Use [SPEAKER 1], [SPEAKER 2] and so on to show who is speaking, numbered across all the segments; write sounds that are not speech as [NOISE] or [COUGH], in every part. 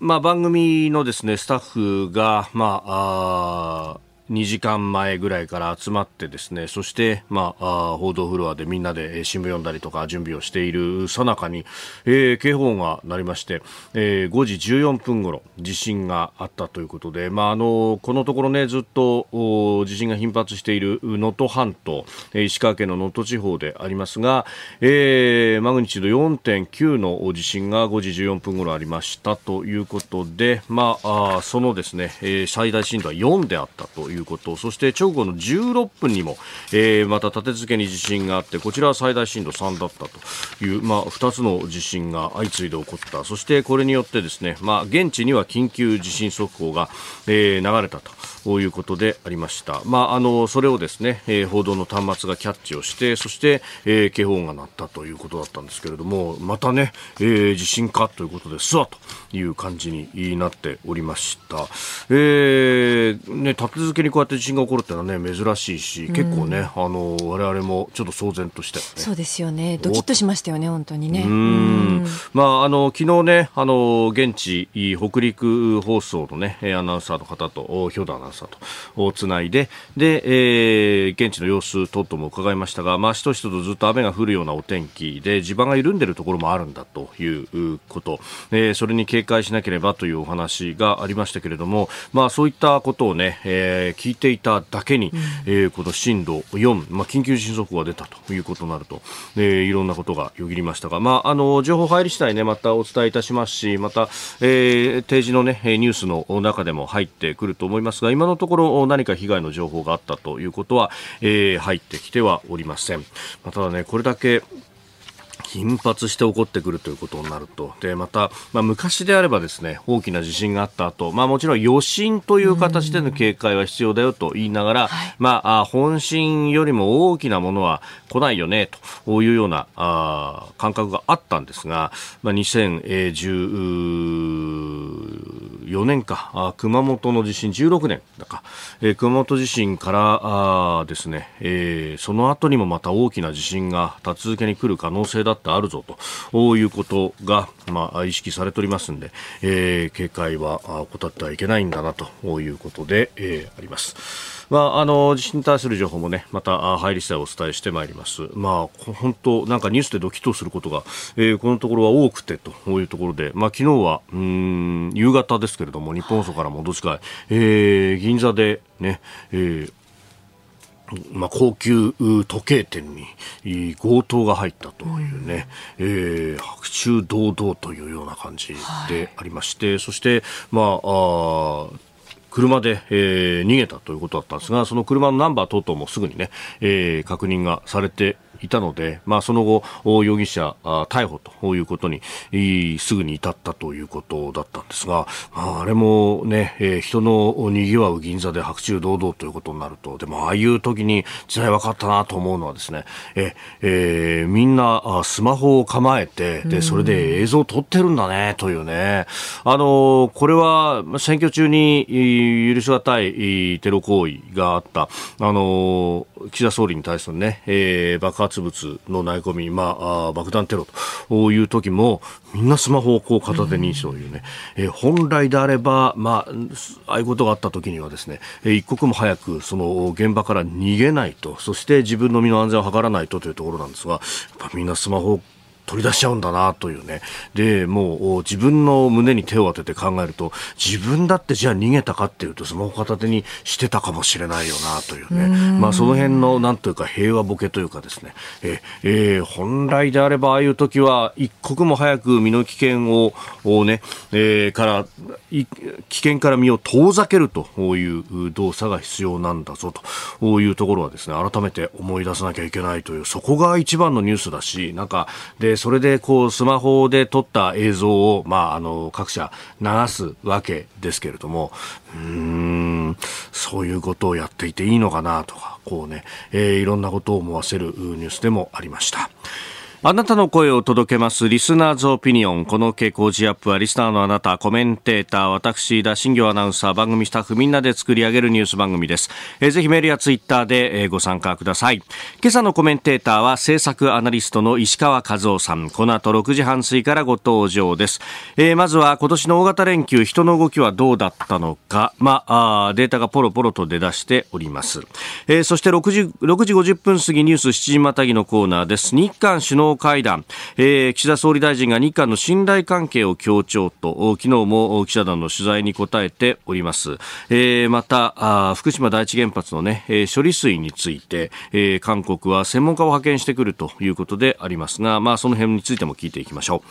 [SPEAKER 1] まあ、番組のですねスタッフが、まあ、あ2時間前ぐらいから集まってですねそして、まあ、報道フロアでみんなで新聞読んだりとか準備をしているさなかに、えー、警報が鳴りまして、えー、5時14分ごろ地震があったということで、まあ、あのこのところねずっと地震が頻発している能登半島石川県の能登地方でありますが、えー、マグニチュード4.9の地震が5時14分ごろありましたということで、まあ、あそのですね、えー、最大震度は4であったといういうこと。そして直後の16分にも、えー、また立て付けに地震があってこちらは最大震度3だったという、まあ、2つの地震が相次いで起こった。そしてこれによってですね、まあ、現地には緊急地震速報が、えー、流れたと。いうことでありました、まあ、あのそれをですね、えー、報道の端末がキャッチをしてそして、えー、警報が鳴ったということだったんですけれどもまたね、えー、地震かということですわという感じになっておりました、えーね、立て続けにこうやって地震が起こるってのはね珍しいし、結構ねあの我々もちょっと騒然として、ね、
[SPEAKER 2] そうですよね。ドキッとしましたよね本当にね。
[SPEAKER 1] うん。まああの昨日ねあの現地北陸放送のねアナウンサーの方と兵頭アナウンサーとつないで。で、えー、現地の様子等々も伺いましたがまあしとしととずっと雨が降るようなお天気で地盤が緩んでいるところもあるんだということ、えー、それに警戒しなければというお話がありましたけれどもまあそういったことをね、えー、聞いていただけに、うん、えー、この震度4、まあ、緊急地震速報が出たということになると、えー、いろんなことがよぎりましたが、まあ、あの情報入り次第ねまたお伝えいたしますしまた、えー、定時のねニュースの中でも入ってくると思いますが今今のところ何か被害の情報があったということは、えー、入ってきてはおりません。まあ、ただねこれだけ頻発して起こってくるということになると、で、また、まあ、昔であればですね、大きな地震があった後、まあ、もちろん余震という形での警戒は必要だよと言いながら、まあ、本震よりも大きなものは来ないよね、というような、あ感覚があったんですが、まあ、2014年か、あ熊本の地震16年だか、えー、熊本地震からあですね、えー、その後にもまた大きな地震が立ち続けに来る可能性だってあるぞということが、まあ、意識されておりますんで、えー、警戒は怠ってはいけないんだなということで、えー、あります。まあ、あの地震に対する情報もねまた入り次第お伝えしてまいります。まあ本当なんかニュースでドキッとすることが、えー、このところは多くてというところで、まあ昨日はうん夕方ですけれども日本放送からもどっちか、えー、銀座でね、えー、まあ、高級時計店に強盗が入ったというね、うん、えー、白昼堂々というような感じでありまして、はい、そして、まあ、あ車で、えー、逃げたということだったんですが、その車のナンバー等々もすぐにね、えー、確認がされていたので、まあ、その後、容疑者逮捕ということにすぐに至ったということだったんですが、まあ、あれもね、えー、人の賑わう銀座で白昼堂々ということになると、でもああいう時に時代分かったなと思うのはですね、ええー、みんなスマホを構えて、で、それで映像を撮ってるんだね、というね。あの、これは選挙中に許し難いテロ行為があった、あの、岸田総理に対するね、えー、爆発物の投げ込み、まあ、あ爆弾テロという時も、みんなスマホをこう片手にというね、うん、え、本来であれば、まあ、ああいうことがあった時にはですね、一刻も早くその現場から逃げないと、そして自分の身の安全を図らないとというところなんですが、みんなスマホを取り出しちゃうんだなというね。で、もう自分の胸に手を当てて考えると、自分だってじゃあ逃げたかっていうと、スマホ片手にしてたかもしれないよなというね。まあその辺のなんというか平和ボケというかですね。え、えー、本来であればああいう時は一刻も早く身の危険ををね、えー、から、危険から身を遠ざけるという動作が必要なんだぞというところはですね、改めて思い出さなきゃいけないという、そこが一番のニュースだし、なんか、で、それでこうスマホで撮った映像を、まあ、あの各社流すわけですけれどもうんそういうことをやっていていいのかなとかこうね、えー、いろんなことを思わせるニュースでもありました。あなたの声を届けますリスナーズオピニオン。この傾向ジアップはリスナーのあなた、コメンテーター、私、田新行アナウンサー、番組スタッフみんなで作り上げるニュース番組です。えー、ぜひメールやツイッターで、えー、ご参加ください。今朝のコメンテーターは制作アナリストの石川和夫さん。この後6時半過ぎからご登場です。えー、まずは今年の大型連休、人の動きはどうだったのか、まあ、あデータがポロポロと出だしております。えー、そして6時、6時50分過ぎニュース7時またぎのコーナーです。日韓首脳会談、えー、岸田総理大臣が日韓の信頼関係を強調と昨日も記者団の取材に答えております、えー、またあ福島第一原発の、ね、えー、処理水について、えー、韓国は専門家を派遣してくるということでありますが、まあ、その辺についても聞いていきましょ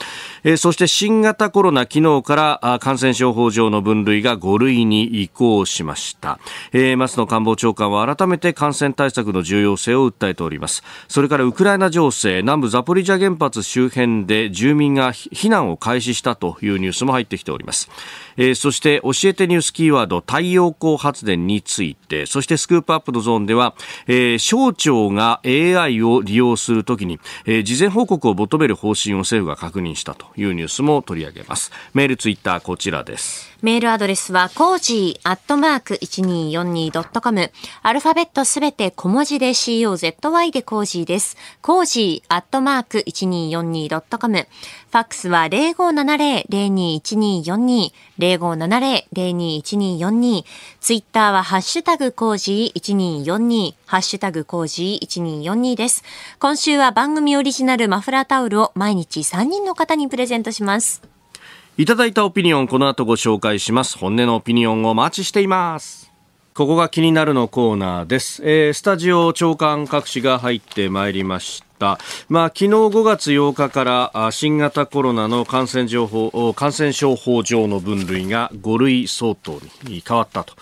[SPEAKER 1] う、えー、そして新型コロナ昨日から感染症法上の分類が5類に移行しました、えー、松野官房長官は改めて感染対策の重要性を訴えております。それからウクライナ情勢南部ザポリジャ原発周辺で住民が避難を開始したというニュースも入ってきております。えー、そして教えてニュースキーワード太陽光発電についてそしてスクープアップのゾーンでは、えー、省庁が AI を利用するときに、えー、事前報告を求める方針を政府が確認したというニュースも取り上げますメールツイッターこちらです
[SPEAKER 2] メールアドレスは、コージーアットマーク 1242.com。アルファベットすべて小文字で COZY でコージーです。コージーアットマーク 1242.com。ファックスは0570-021242。0570-021242。ツイッターはハッシュタグコージー1242。ハッシュタグコージー1242です。今週は番組オリジナルマフラータオルを毎日3人の方にプレゼントします。
[SPEAKER 1] いただいたオピニオンこの後ご紹介します本音のオピニオンをお待ちしていますここが気になるのコーナーです、えー、スタジオ長官各紙が入ってまいりました。まあ、昨日5月8日から新型コロナの感染情報感染症法上の分類が5類相当に変わったと。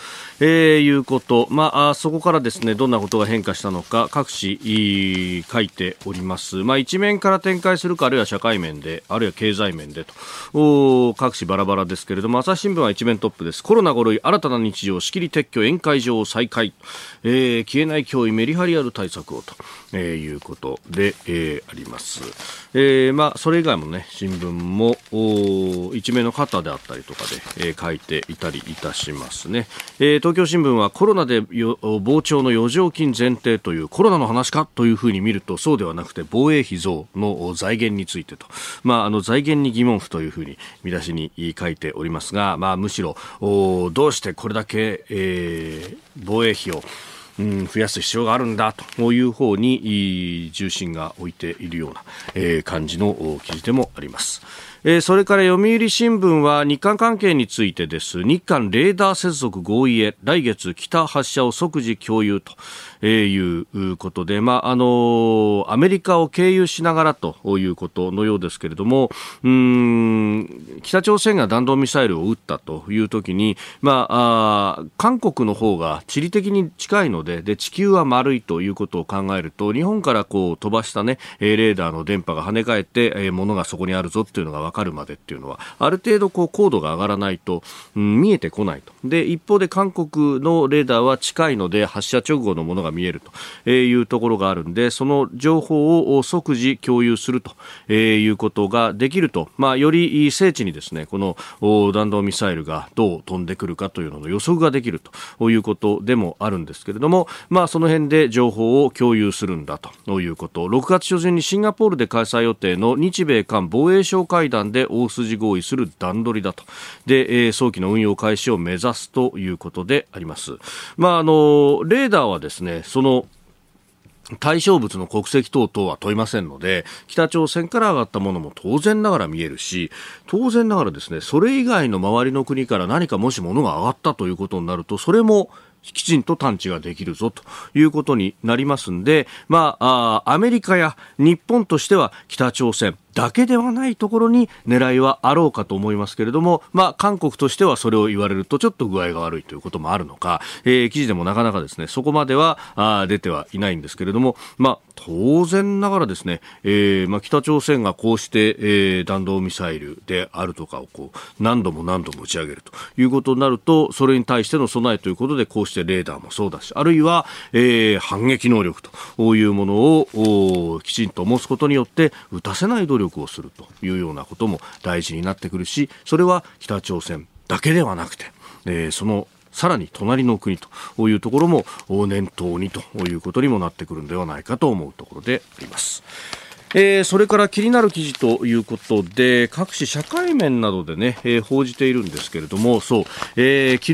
[SPEAKER 1] えー、いうこと、まあ、そこからですねどんなことが変化したのか各紙書いております、まあ、一面から展開するかあるいは社会面であるいは経済面でと。各紙バラバラですけれども朝日新聞は一面トップです。コロナ5類新たな日常仕切り撤去宴会場再開、えー、消えない脅威メリハリある対策をと、えー、いうこと。で、でえー、あります、えーまあ、それ以外もね新聞も一面の方であったりとかで、えー、書いていたりいたしますね、えー東京新聞はコロナで膨張の余剰金前提というコロナの話かというふうに見るとそうではなくて防衛費増の財源についてと、まあ、あの財源に疑問符というふうに見出しに書いておりますが、まあ、むしろどうしてこれだけ、えー、防衛費をうん、増やす必要があるんだという方に重心が置いているような、えー、感じの記事でもあります。えー、それから読売新聞は日韓関係についてです。日韓レーダー接続合意へ来月北発射を即時共有と、えー、いうことで、まああのアメリカを経由しながらということのようですけれどもうん北朝鮮が弾道ミサイルを撃ったという時に、まあ、あ韓国の方が地理的に近いのでで地球は丸いということを考えると日本からこう飛ばした、ね、レーダーの電波が跳ね返って、えー、物がそこにあるぞっていうのが分かるまでっていうのはある程度こう高度が上がらないと、うん、見えてこないと。で一方で韓国のレーダーは近いので発射直後のものが見えるというところがあるんでその情報を即時共有するということができると、まあ、より精緻にですねこの弾道ミサイルがどう飛んでくるかというのの予測ができるということでもあるんですけれども、まあ、その辺で情報を共有するんだということ。6月初旬にシンガポールで開催予定の日米韓防衛省会談で大筋合意する段取りだとで、えー、早期の運用開始を目指すということであります。まあ、あのレーダーはですねその対象物の国籍等々は問いませんので、北朝鮮から上がったものも当然ながら見えるし、当然ながらですね、それ以外の周りの国から何かもし物が上がったということになると、それもきちんと探知ができるぞということになりますんで、まあ、あアメリカや日本としては北朝鮮、だけではないところに狙いはあろうかと思いますけれども、まあ、韓国としてはそれを言われるとちょっと具合が悪いということもあるのか、えー、記事でもなかなかですね、そこまではあ出てはいないんですけれども、まあ、当然ながらですね、えー、まあ、北朝鮮がこうして、えー、弾道ミサイルであるとかをこう何度も何度も打ち上げるということになると、それに対しての備えということで、こうしてレーダーもそうだし、あるいは、えー、反撃能力というものをきちんと持つことによって撃たせない努力をするというようなことも大事になってくるしそれは北朝鮮だけではなくて、えー、そのさらに隣の国というところも念頭にということにもなってくるのではないかと思うところであります。えー、それから気になる記事ということで各種社会面などでね、えー、報じているんですけれどもそう、えー、昨日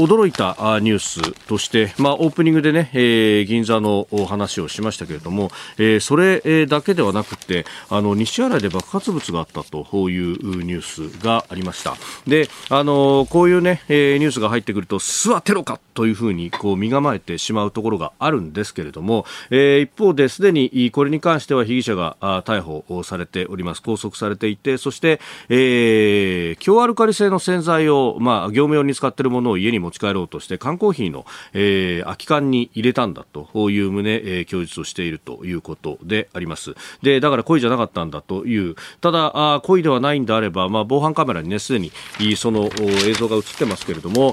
[SPEAKER 1] 驚いたニュースとして、まあ、オープニングでね、えー、銀座の話をしましたけれども、えー、それだけではなくてあの西新井で爆発物があったというニュースがありました。であのこういうね、えー、ニュースが入ってくるとスワテロかというふうにこう身構えてしまうところがあるんですけれども、えー、一方ですでにこれに関しては被疑者が逮捕されております。拘束されていてそして、えー、強アルカリ性の洗剤を、まあ、業務用に使っているものを家に持ち帰ろうとして缶コーヒーの、えー、空き缶に入れたんだという旨、えー、供述をしているということであります。でだから故意じゃなかったんだという。ただあ故意ではないんであれば、まあ、防犯カメラにねすでにその映像が映ってますけれども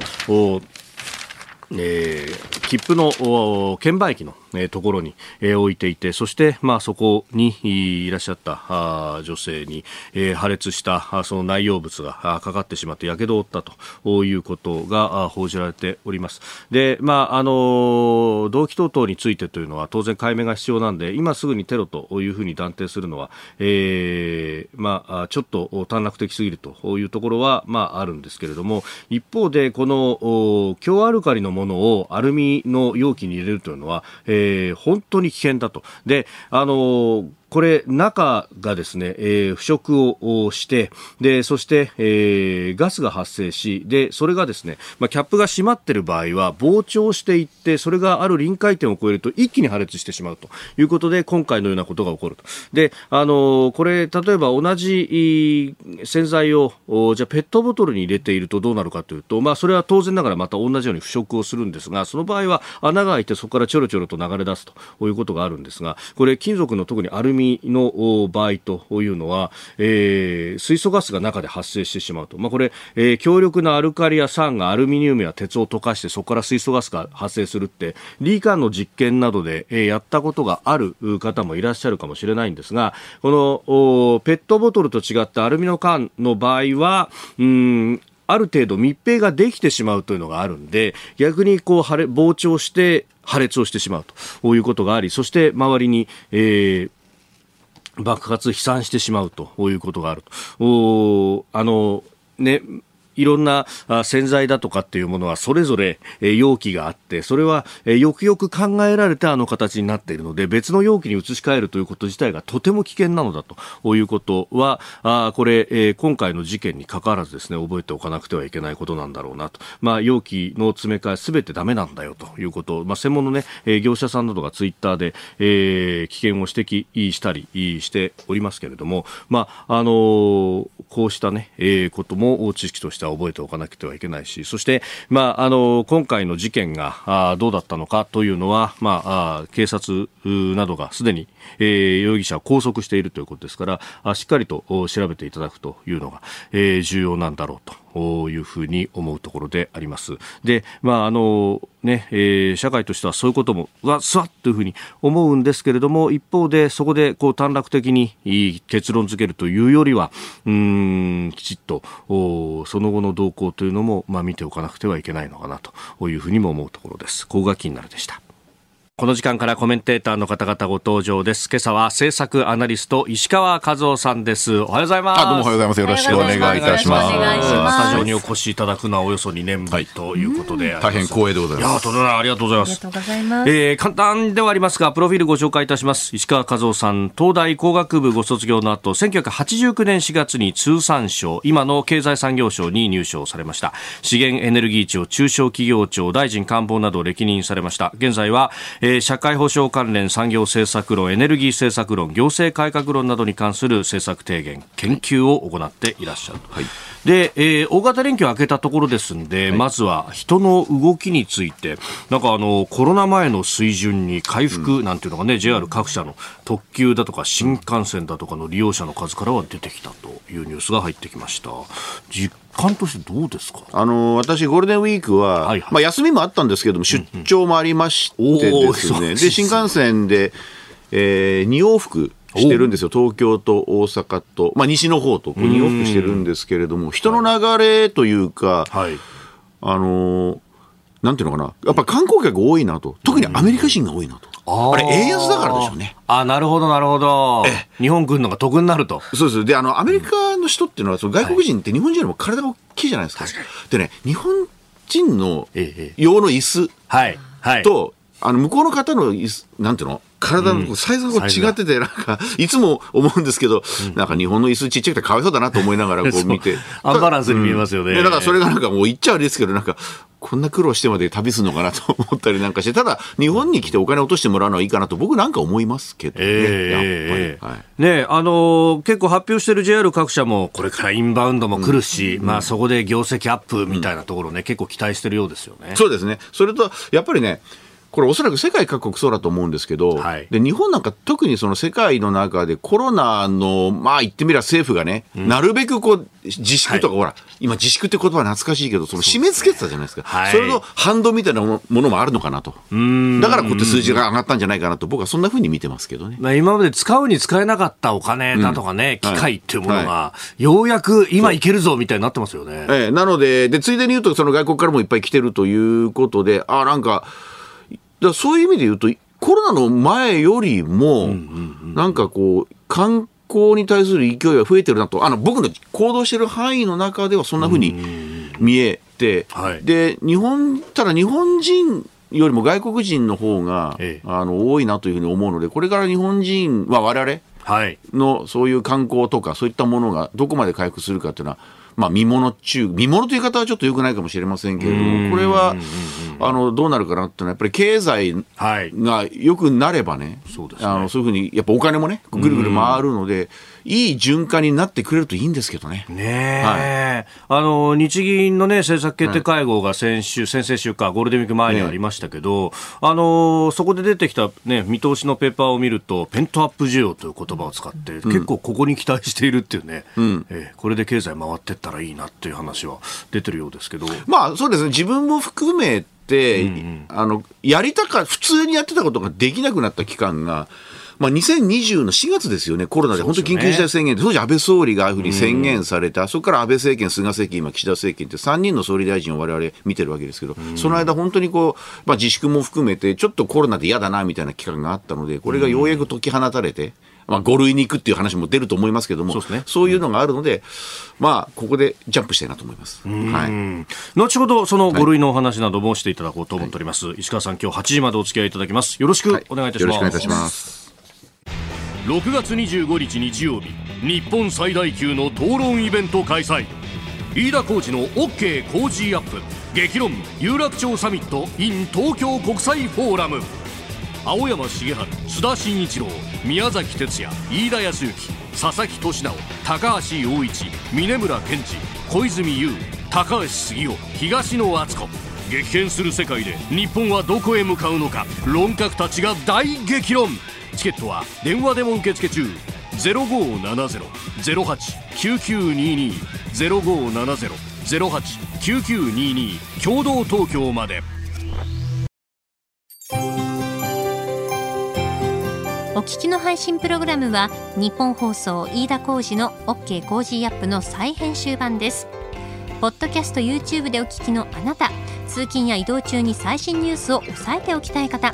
[SPEAKER 1] えー、切符の券売機のえー、ところに、えー、置いていてそして、まあ、そこにいらっしゃったあ女性に、えー、破裂したその内容物がかかってしまってやけどを負ったということが報じられております。で、まああの動機等々についてというのは当然解明が必要なんで今すぐにテロというふうに断定するのは、えーまあ、ちょっと短絡的すぎるというところは、まあ、あるんですけれども一方でこの強アルカリのものをアルミの容器に入れるというのは、えーえー、本当に危険だと。で、あのーこれ、中がですね、えー、腐食をして、で、そして、えー、ガスが発生し、で、それがですね、まあ、キャップが閉まってる場合は、膨張していって、それがある臨界点を超えると一気に破裂してしまうということで、今回のようなことが起こると。で、あのー、これ、例えば同じ洗剤を、じゃペットボトルに入れているとどうなるかというと、まあ、それは当然ながらまた同じように腐食をするんですが、その場合は穴が開いてそこからちょろちょろと流れ出すということがあるんですが、これ、金属の特にアルミの場合というのは、えー、水素ガスが中で発生してしまうと、まあ、これ、えー、強力なアルカリや酸がアルミニウムや鉄を溶かしてそこから水素ガスが発生するってリーカンの実験などで、えー、やったことがある方もいらっしゃるかもしれないんですがこのペットボトルと違ってアルミの缶の場合はうんある程度密閉ができてしまうというのがあるんで逆にこう膨張して破裂をしてしまうということがありそして周りに、えー爆発飛散してしまうということがあると。あのねいろんな洗剤だとかっていうものはそれぞれ容器があってそれはよくよく考えられてあの形になっているので別の容器に移し替えるということ自体がとても危険なのだということはあこれ今回の事件にかかわらずですね覚えておかなくてはいけないことなんだろうなと、まあ、容器の詰め替えすべてダメなんだよということ、まあ、専門の、ね、業者さんなどがツイッターで、えー、危険を指摘したりしておりますけれども、まああのー、こうしたね、えー、ことも知識としては覚えておかなくてはいけないしそして、まあ、あの今回の事件があどうだったのかというのは、まあ、警察などがすでに、えー、容疑者を拘束しているということですからあしっかりと調べていただくというのが、えー、重要なんだろうというふうに思うところであります。で、まあ、あの、ね、えー、社会としてはそういうことも、わ、すわっというふうに思うんですけれども、一方でそこでこう短絡的に結論付けるというよりは、うん、きちっと、その後の動向というのも、まあ、見ておかなくてはいけないのかなというふうにも思うところです。高が気になるでした。この時間からコメンテーターの方々ご登場です。今朝は政策アナリスト石川和夫さんです。おはようございます。
[SPEAKER 3] どうもおはようございます。よろしくお願いいたします。
[SPEAKER 1] スタジオにお越しいただくのはおよそ2年ぶりということで、
[SPEAKER 3] はい、大変光栄でございます。いや、
[SPEAKER 1] とありがとうございます。ありがとうございます。えー、簡単ではありますが、プロフィールご紹介いたします。石川和夫さん、東大工学部ご卒業の後、1989年4月に通産省、今の経済産業省に入省されました。資源エネルギー庁、中小企業庁、大臣官房などを歴任されました。現在は、ええー、社会保障関連産業政策論エネルギー政策論行政改革論などに関する政策提言研究を行っていらっしゃる、はい、で、えー、大型連休明けたところですんで、はい、まずは人の動きについてなんかあのコロナ前の水準に回復なんていうのがね、うん、JR 各社の特急だとか新幹線だとかの利用者の数からは出てきたというニュースが入ってきました。実感としてどうですか？
[SPEAKER 3] あの私、ゴールデンウィークは、はいはい、まあ、休みもあったんですけども、出張もありましてですね、うんうん、で新幹線で、えー、2往復してるんですよ、東京と大阪と、まあ、西の方と、2往復してるんですけれども、人の流れというか、はい、あのー、なんていうのかな、やっぱ観光客多いなと、特にアメリカ人が多いなと。あれ、円安だからでしょうね。
[SPEAKER 1] あなるほど、なるほど。日本来るのが得になると。
[SPEAKER 3] そうです。で、あの、アメリカの人っていうのは、その外国人って日本人よりも体が大きいじゃないですか。はい、でね、日本人の用の椅子と、はいはい、あの、向こうの方の椅子、なんていうの？体のサイズが違ってて、なんか、いつも思うんですけど、なんか日本の椅子ちっちゃくてかわいそうだなと思いながらこう見て。
[SPEAKER 1] アンバランスに見えますよね。
[SPEAKER 3] だからそれがなんかもう言っちゃ悪いですけど、なんか、こんな苦労してまで旅するのかなと思ったりなんかして、ただ、日本に来てお金落としてもらうのはいいかなと、僕なんか思いますけどね、え
[SPEAKER 1] ー、やっぱり。はい、ねあのー、結構発表してる JR 各社も、これからインバウンドも来るし、うん、まあそこで業績アップみたいなところね、うん、結構期待してるようですよね。
[SPEAKER 3] そうですね。それと、やっぱりね、これおそらく世界各国そうだと思うんですけど、はい、で日本なんか特にその世界の中でコロナの、まあ言ってみれば政府がね、うん、なるべくこう自粛とか、はい、ほら、今自粛って言葉懐かしいけど、その締め付けてたじゃないですか。そ、ねはい、それの反動みたいなものもあるのかなと。だからこうやって数字が上がったんじゃないかなと僕はそんなふうに見てますけどね。
[SPEAKER 1] まあ今まで使うに使えなかったお金だとかね、うん、機械っていうものが、ようやく今いけるぞみたいになってますよね。
[SPEAKER 3] ええ、なので、で、ついでに言うとその外国からもいっぱい来てるということで、あ、なんか、だそういう意味で言うと、コロナの前よりも、なんかこう、観光に対する勢いが増えてるなと、あの僕の行動してる範囲の中ではそんなふうに見えて、はい、で日本ただ日本人よりも外国人の方が、ええ、あの多いなというふうに思うので、これから日本人は我々のそういう観光とか、そういったものがどこまで回復するかというのは、まあ、見物中、見物という言い方はちょっとよくないかもしれませんけれども、これは、あの、どうなるかなっていうのは、やっぱり経済が良くなればね、そうですね。あのそういうふうに、やっぱお金もね、ぐるぐる回るので、いい循環になってくれるといいんですけどね。
[SPEAKER 1] ねはい、あの日銀の、ね、政策決定会合が先週、はい、先々週か、ゴールデンウィーク前にありましたけど、ね、あのそこで出てきた、ね、見通しのペーパーを見ると、ペントアップ需要という言葉を使って、うん、結構ここに期待しているっていうね、うん、えこれで経済回っていったらいいなっていう話は出てるようですけど。
[SPEAKER 3] まあそうですね。自分も含めて、うんうん、あのやりたか普通にやってたことができなくなった期間がまあ、2020の4月ですよね、コロナで。本当に緊急事態宣言で、当時安倍総理がああいうふうに宣言された、そこから安倍政権、菅政権、今岸田政権って3人の総理大臣を我々見てるわけですけど、その間本当にこう、まあ、自粛も含めて、ちょっとコロナで嫌だなみたいな期間があったので、これがようやく解き放たれて、まあ、5類に行くっていう話も出ると思いますけども、そう,、ね、そういうのがあるので、まあ、ここでジャンプしたいなと思います。はい、
[SPEAKER 1] 後ほど、その5類のお話などもしていただこうと思っております。はい、石川さん、今日8時までお付き合いいただきます。よろしくお願いいたします。はい、よろしくお願いいたします。6月25日日曜日日本最大級の討論イベント開催。飯田浩司の OK 工事アップ。激論有楽町サミット in 東京国際フォーラム。青山茂春須田慎一郎宮崎哲也飯田康之佐々木俊直高橋陽一峯村健二小泉悠高橋杉雄東野篤子。激変する世界で日本はどこへ向かうのか。論客たちが大激論。チケットは電話でも受付中。0570-08-9922 0570-08-9922キョードー東京まで。
[SPEAKER 2] お聞きの配信プログラムは日本放送飯田浩司の OK コージーアップの再編集版です。ポッドキャスト YouTube でお聞きのあなた通勤や移動中に最新ニュースを押さえておきたい方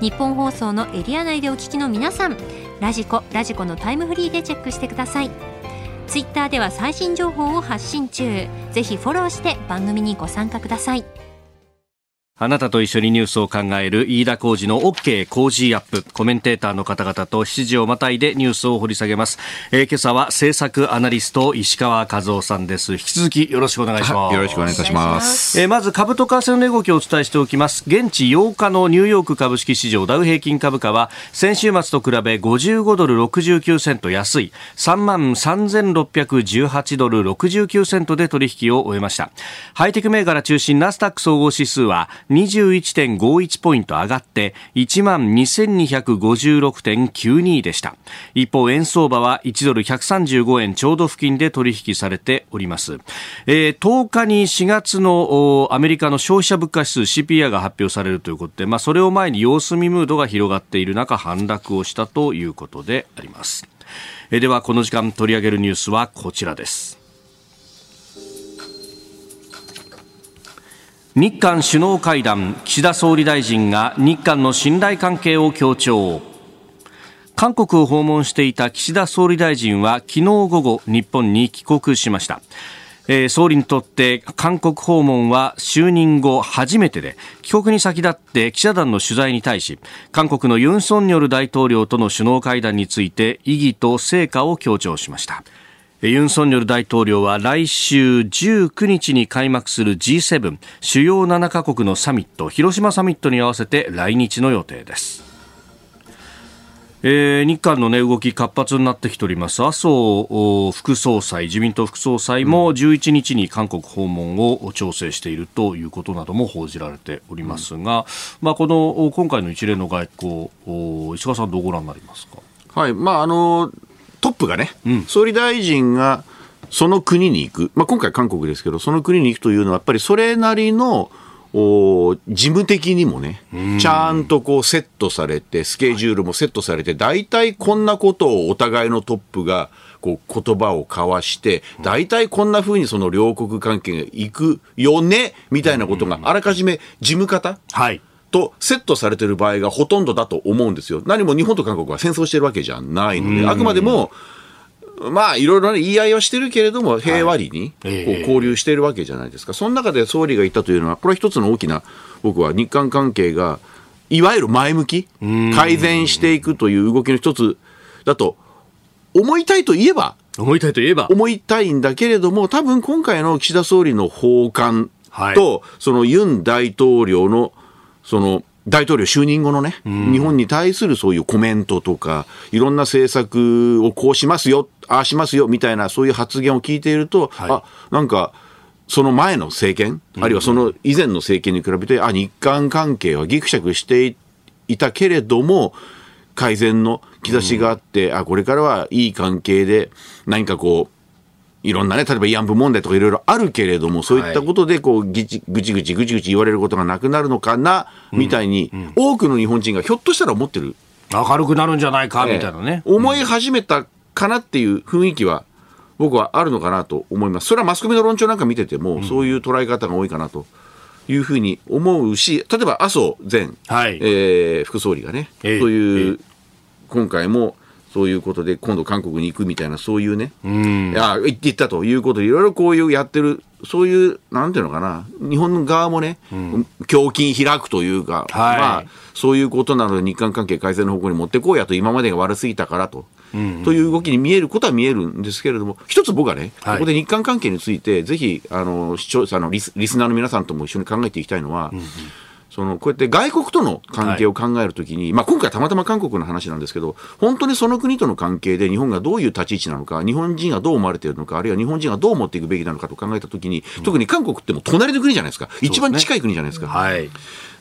[SPEAKER 2] 日本放送のエリア内でお聞きの皆さんラジコラジコのタイムフリーでチェックしてください。ツイッターでは最新情報を発信中。ぜひフォローして番組にご参加ください。
[SPEAKER 1] あなたと一緒にニュースを考える飯田浩二の OK 工事アップ。コメンテーターの方々と7時をまたいでニュースを掘り下げます。えー、今朝は政策アナリスト石川和夫さんです。引き続きよろしくお願いします。
[SPEAKER 3] よろしくお願いいたします。
[SPEAKER 1] えー、まず株と為替の値動きをお伝えしておきます。現地8日のニューヨーク株式市場ダウ平均株価は先週末と比べ55ドル69セント安い3万3618ドル69セントで取引を終えました。ハイテク銘柄中心ナスダック総合指数は21.51ポイント上がって1万2256.92でした。一方円相場は1ドル135円ちょうど付近で取引されております、えー、10日に4月のアメリカの消費者物価指数 CPI が発表されるということで、まあ、それを前に様子見ムードが広がっている中反落をしたということであります。えではこの時間取り上げるニュースはこちらです。日韓首脳会談岸田総理大臣が日韓の信頼関係を強調。韓国を訪問していた岸田総理大臣は昨日午後日本に帰国しました。え、総理にとって韓国訪問は就任後初めてで帰国に先立って記者団の取材に対し韓国のユン・ソンニョル大統領との首脳会談について意義と成果を強調しました。ユン・ソンニョル大統領は来週19日に開幕する G7 主要7カ国のサミット広島サミットに合わせて来日の予定です。えー、日韓の、ね、動き活発になってきております。麻生副総裁自民党副総裁も11日に韓国訪問を調整しているということなども報じられておりますが、うん、まあ、この今回の一連の外交石川さんどうご覧になりますか？
[SPEAKER 3] はい。まああのトップがね、うん、総理大臣がその国に行く、まあ、今回、韓国ですけど、その国に行くというのは、やっぱりそれなりのお事務的にもね、ちゃんとこうセットされて、スケジュールもセットされて、大体こんなことをお互いのトップがこう言葉を交わして、大体こんなふうにその両国関係がいくよねみたいなことがあらかじめ事務方、はいとセットされてる場合がほとんどだと思うんですよ。何も日本と韓国は戦争してるわけじゃないので、あくまでも、まあ、いろいろ言い合いはしてるけれども、平和裏にこう交流しているわけじゃないですか。その中で総理が言ったというのは、これは一つの大きな、僕は日韓関係が、いわゆる前向き、改善していくという動きの一つだと、思いたいといえば、
[SPEAKER 1] 思いたいといえば。
[SPEAKER 3] 思いたいんだけれども、多分今回の岸田総理の訪韓と、そのユン大統領のその大統領就任後のね、日本に対するそういうコメントとか、いろんな政策をこうしますよ、ああしますよみたいな、そういう発言を聞いていると、はい、あなんか、その前の政権、あるいはその以前の政権に比べて、あ日韓関係はぎくしゃくしていたけれども、改善の兆しがあって、あこれからはいい関係で、何かこう、いろんなね、例えば慰安婦問題とかいろいろあるけれども、そういったことで、こう、ぐちぐちぐちぐちぐち言われることがなくなるのかな、みたいに、多くの日本人がひょっとしたら思ってる。
[SPEAKER 1] 明るくなるんじゃないか、みたいなね。
[SPEAKER 3] 思い始めたかなっていう雰囲気は、僕はあるのかなと思います。それはマスコミの論調なんか見てても、そういう捉え方が多いかなと。いうふうに思うし、例えば麻生前、はい、えー、副総理がね、えー、という、今回もそういうことで、今度韓国に行くみたいな、そういうね、うん、いや行っていったということで、いろいろこういうやってる、そういう、なんていうのかな、日本側もね、うん、胸筋開くというか、はい、まあ、そういうことなので、日韓関係改善の方向に持ってこうやと、今までが悪すぎたからと。うんうん、という動きに見えることは見えるんですけれども、一つ僕はね、はい、ここで日韓関係について、ぜひあの視聴者のリスリスナーの皆さんとも一緒に考えていきたいのは、うんうんそのこうやって外国との関係を考えるときに、はい、まあ、今回たまたま韓国の話なんですけど、本当にその国との関係で日本がどういう立ち位置なのか、日本人がどう思われているのか、あるいは日本人がどう思っていくべきなのかと考えたときに、うん、特に韓国っても隣の国じゃないですか、一番近い国じゃないですか。はい、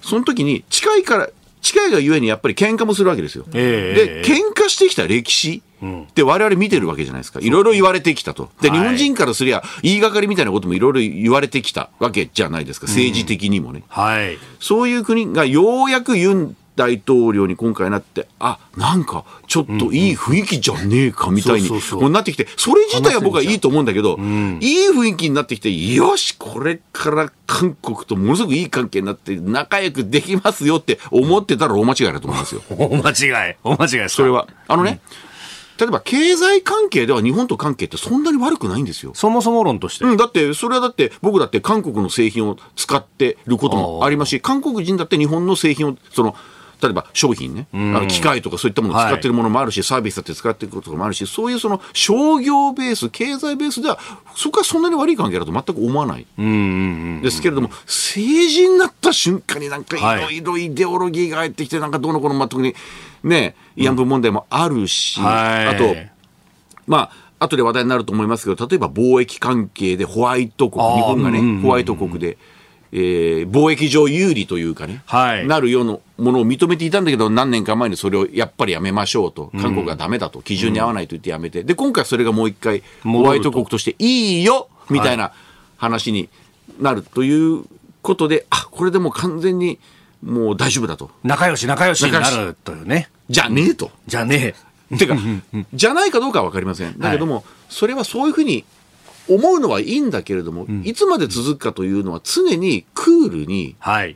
[SPEAKER 3] その時に近いから近いがゆえにやっぱり喧嘩もするわけですよ。えー、で、喧嘩してきた歴史って我々見てるわけじゃないですか。いろいろ言われてきたと。で、日本人からすりゃ言いがかりみたいなこともいろいろ言われてきたわけじゃないですか。政治的にもね。はい。そういう国がようやくユン大統領に今回なって、あ、なんか、ちょっといい雰囲気じゃねえかみたいに、なってきて、それ自体は僕はいいと思うんだけど、いい雰囲気になってきて、よし、これから韓国とものすごくいい関係になって、仲良くできますよって思ってたら大間違いだと思いますよ。[LAUGHS]
[SPEAKER 1] お間違い。お間違い。
[SPEAKER 3] それは。あのね、例えば経済関係では日本と関係ってそんなに悪くないんですよ。
[SPEAKER 1] そもそも論として。
[SPEAKER 3] うん、だって、それはだって、僕だって韓国の製品を使ってることもありますし、韓国人だって日本の製品を、その、例えば商品ね、あの機械とかそういったものを使ってるものもあるし、サービスだって使ってることもあるし、そういうその商業ベース、経済ベースでは、そこはそんなに悪い関係だと全く思わない。
[SPEAKER 1] うんうんうん。
[SPEAKER 3] ですけれども、政治になった瞬間になんか
[SPEAKER 1] はい。
[SPEAKER 3] いろいろイデオロギーが入ってきて、なんかどうのこうの全くに、ね、慰安婦問題もあるし、
[SPEAKER 1] はい。
[SPEAKER 3] あと、まあ、後で話題になると思いますけど、例えば貿易関係でホワイト国、日本がね、
[SPEAKER 1] うんうんうん。
[SPEAKER 3] ホワイト国で、えー貿易上有利というかね、
[SPEAKER 1] はい
[SPEAKER 3] なるようなものを認めていたんだけど、何年か前にそれをやっぱりやめましょうと、韓国がダメだと、基準に合わないと言ってやめて、で、今回それがもう一回、ホワイト国としていいよみたいな話になるということで、あこれでもう完全にもう大丈夫だと。
[SPEAKER 1] 仲良し仲良しになるというね。
[SPEAKER 3] じゃねえと。
[SPEAKER 1] じゃねえ。
[SPEAKER 3] てか、じゃないかどうかは分かりません。だけども、それはそういうふうに思うのはいいんだけれども、いつまで続くかというのは常にクールに、
[SPEAKER 1] はい。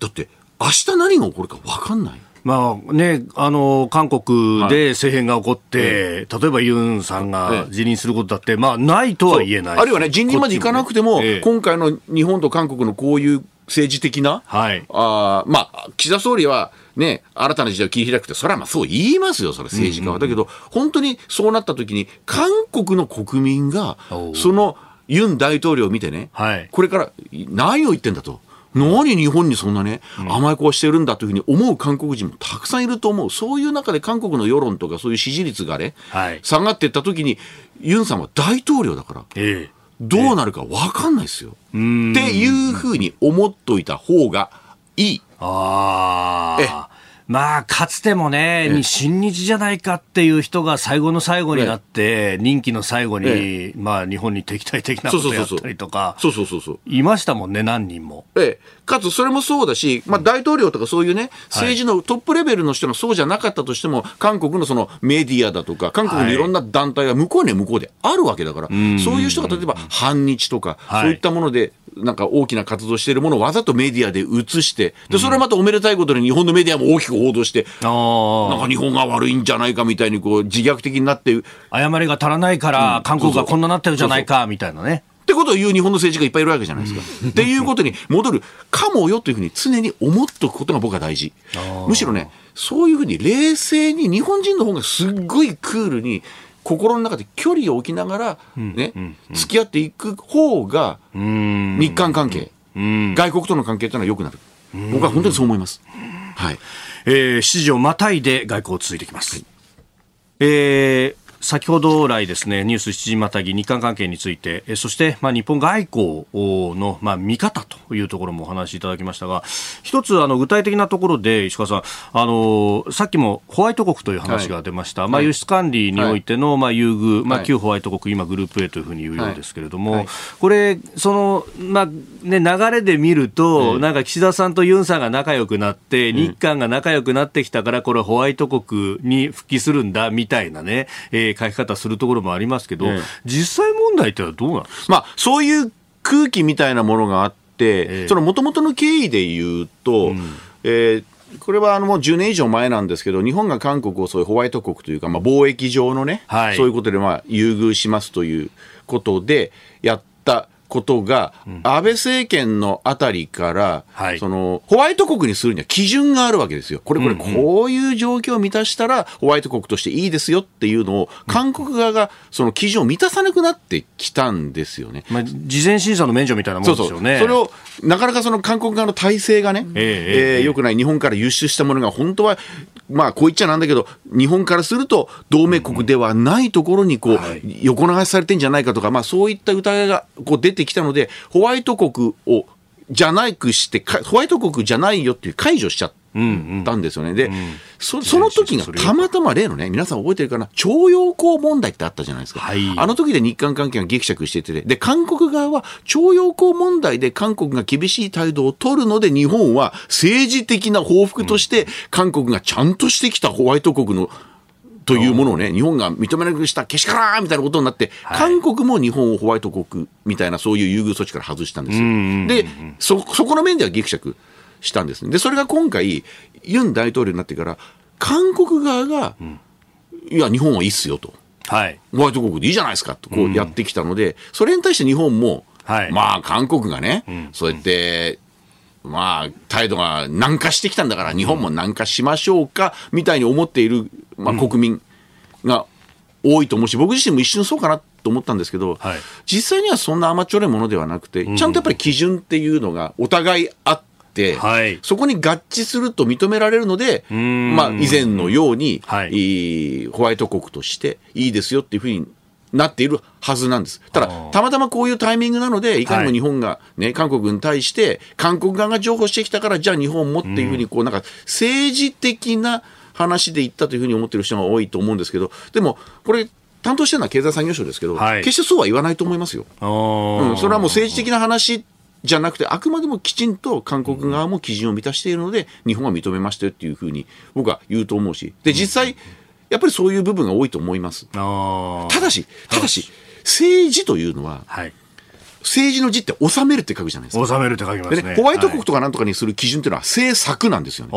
[SPEAKER 3] だって明日何が起こるか分かんない。
[SPEAKER 1] まあね、あの、韓国で政変が起こって、例えばユンさん
[SPEAKER 3] え
[SPEAKER 1] が
[SPEAKER 3] え
[SPEAKER 1] 辞任することだって、まあないとは言えない。
[SPEAKER 3] あるいはね、人任まで行かなくても、
[SPEAKER 1] ええ。
[SPEAKER 3] 今回の日本と韓国のこういう政治的な、
[SPEAKER 1] はい。
[SPEAKER 3] あーまあ、岸田総理はね、新たな時代を切り開くって、それはまあそう言いますよ、それ政治家は。だけど、本当にそうなった時に、韓国の国民がそのユン大統領を見てね、
[SPEAKER 1] はい
[SPEAKER 3] これから何を言ってんだと。何日本にそんなね、甘い子をしてるんだというふうに思う韓国人もたくさんいると思う。そういう中で韓国の世論とかそういう支持率がね、
[SPEAKER 1] はい
[SPEAKER 3] 下がっていった時に、ユンさんは大統領だから、
[SPEAKER 1] ええ。
[SPEAKER 3] どうなるか分かんないですよ。って
[SPEAKER 1] ん
[SPEAKER 3] いうふうに思っといた方がいい。
[SPEAKER 1] ああ。まあ、かつてもね、に親日じゃないかっていう人が最後の最後になって、任期の最後に、
[SPEAKER 3] え
[SPEAKER 1] まあ、日本に敵対的なことやったりとか、
[SPEAKER 3] そうそうそうそう。
[SPEAKER 1] いましたもんね、何人も。
[SPEAKER 3] ええ、かつそれもそうだし、まあ、大統領とかそういうね、政治のトップレベルの人がそうじゃなかったとしても、韓国のそのメディアだとか、韓国のい。ろんな団体が向こうには向こうであるわけだから、そういう人が例えば反日とか、
[SPEAKER 1] はい。
[SPEAKER 3] そういったもので、なんか大きな活動しているものをわざとメディアで映して、でそれまたおめでたいことに日本のメディアも大きく報道して、なん
[SPEAKER 1] あ
[SPEAKER 3] か日本が悪いんじゃないかみたいにこう自虐的になって、
[SPEAKER 1] あ。誤りが足らないから、韓国がこんななってるじゃないか、みたいなね。
[SPEAKER 3] ってことを言う日本の政治がいっぱいいるわけじゃないですか。っていうことに戻るかもよというふうに常に思っておくことが僕は大事。むしろね、そういうふうに冷静に日本人の方がすっごいクールに心の中で距離を置きながらね、付き合っていく方が
[SPEAKER 1] うん。
[SPEAKER 3] 日韓関係、
[SPEAKER 1] うん。
[SPEAKER 3] 外国との関係というのは良くなる。僕は本当にそう思います。はい。
[SPEAKER 1] えー、7時をまたいで外交続いていきます。えー先ほど来ですね、ニュース7時またぎ日韓関係について、えーそして、まあ、日本外交の、まあ、見方というところもお話しいただきましたが、一つ、あの、具体的なところで、石川さん、あの、さっきもホワイト国という話が出ました。まあ、
[SPEAKER 3] はい。
[SPEAKER 1] 輸出管理においての、まあ、優遇、まあ、
[SPEAKER 3] はい。
[SPEAKER 1] 旧ホワイト国、今グループ A というふうに言うようですけれども、
[SPEAKER 3] はい。
[SPEAKER 1] これ、その、まあ、ね、流れで見ると、なんか岸田さんとユンさんが仲良くなって、日韓が仲良くなってきたから、これホワイト国に復帰するんだ、みたいなね、えー書き方するところもありますけど、
[SPEAKER 3] ええ。
[SPEAKER 1] 実際問題ってのはどうなんですか？
[SPEAKER 3] まあ、そういう空気みたいなものがあって、
[SPEAKER 1] ええ。
[SPEAKER 3] その元々の経緯で言うと、えーこれはあのもう10年以上前なんですけど、日本が韓国をそういうホワイト国というか、まあ、貿易上のね、
[SPEAKER 1] はい。
[SPEAKER 3] そういうことでまあ優遇しますということでやったことが、安倍政権のあたりから、
[SPEAKER 1] はい
[SPEAKER 3] そのホワイト国にするには基準があるわけですよ。これこれこういう状況を満たしたらホワイト国としていいですよっていうのを、韓国側がその基準を満たさなくなってきたんですよね。
[SPEAKER 1] まあ、事前審査の免除みたいなもん
[SPEAKER 3] そうそう。
[SPEAKER 1] ですよね。
[SPEAKER 3] それを、なかなかその韓国側の体制がね、
[SPEAKER 1] ええええ
[SPEAKER 3] 良くない、日本から輸出したものが本当は、まあ、こう言っちゃなんだけど、日本からすると、同盟国ではないところに、こう、
[SPEAKER 1] はい
[SPEAKER 3] 横流しされてんじゃないかとか、まあ、そういった疑いがこう出てきたので、ホワイト国を、じゃないくしてか、ホワイト国じゃないよっていう解除しちゃったんですよね。で、そその時がたまたま例のね、皆さん覚えてるかな、徴用工問題ってあったじゃないですか。
[SPEAKER 1] はい。
[SPEAKER 3] あの時で日韓関係が激釈してて、で、韓国側は徴用工問題で韓国が厳しい態度を取るので、日本は政治的な報復として、韓国がちゃんとしてきたホワイト国のというものをね、日本が認めなくしたけしからんみたいなことになって、韓国も日本をホワイト国みたいなそういう優遇措置から外したんですよ。で、そ、そこの面では激釈したんですね。で、それが今回、ユン大統領になってから、韓国側が、いや、日本はいいっすよと。
[SPEAKER 1] はい。
[SPEAKER 3] ホワイト国でいいじゃないですかとこうやってきたので、それに対して日本も、
[SPEAKER 1] はい
[SPEAKER 3] まあ韓国がね、そうやって、まあ態度が軟化してきたんだから日本も軟化しましょうかみたいに思っている、まあ、国民が多いと思うし僕自身も一瞬そうかなと思ったんですけど、
[SPEAKER 1] はい。
[SPEAKER 3] 実際にはそんな甘っちょろいものではなくて、ちゃんとやっぱり基準っていうのがお互いあって、
[SPEAKER 1] はい。
[SPEAKER 3] そこに合致すると認められるので、
[SPEAKER 1] ん。
[SPEAKER 3] まあ、以前のように、
[SPEAKER 1] はい
[SPEAKER 3] ホワイト国としていいですよっていうふうになっているはずなんです。ただ、たまたまこういうタイミングなので、い。かにも日本がね、韓国に対して、韓国側が譲歩してきたから、じゃあ日本もっていうふうに、こう、なんか、政治的な話で言ったというふうに思ってる人が多いと思うんですけど、でも、これ、担当してるのは経済産業省ですけど、
[SPEAKER 1] はい。
[SPEAKER 3] 決してそうは言わないと思いますよ。うん、それはもう政治的な話じゃなくて、あくまでもきちんと韓国側も基準を満たしているので、日本は認めましたよっていうふうに僕は言うと思うし、で、実際、やっぱりそういう部分が多いと思います。ただし、ただし、政治というのは、
[SPEAKER 1] はい。
[SPEAKER 3] 政治の字って収めるって書くじゃないですか。
[SPEAKER 1] 収めるって書きま
[SPEAKER 3] ですね
[SPEAKER 1] ね。
[SPEAKER 3] ホワイト国
[SPEAKER 1] はい
[SPEAKER 3] とかなんとかにする基準っていうのは政策なんですよね。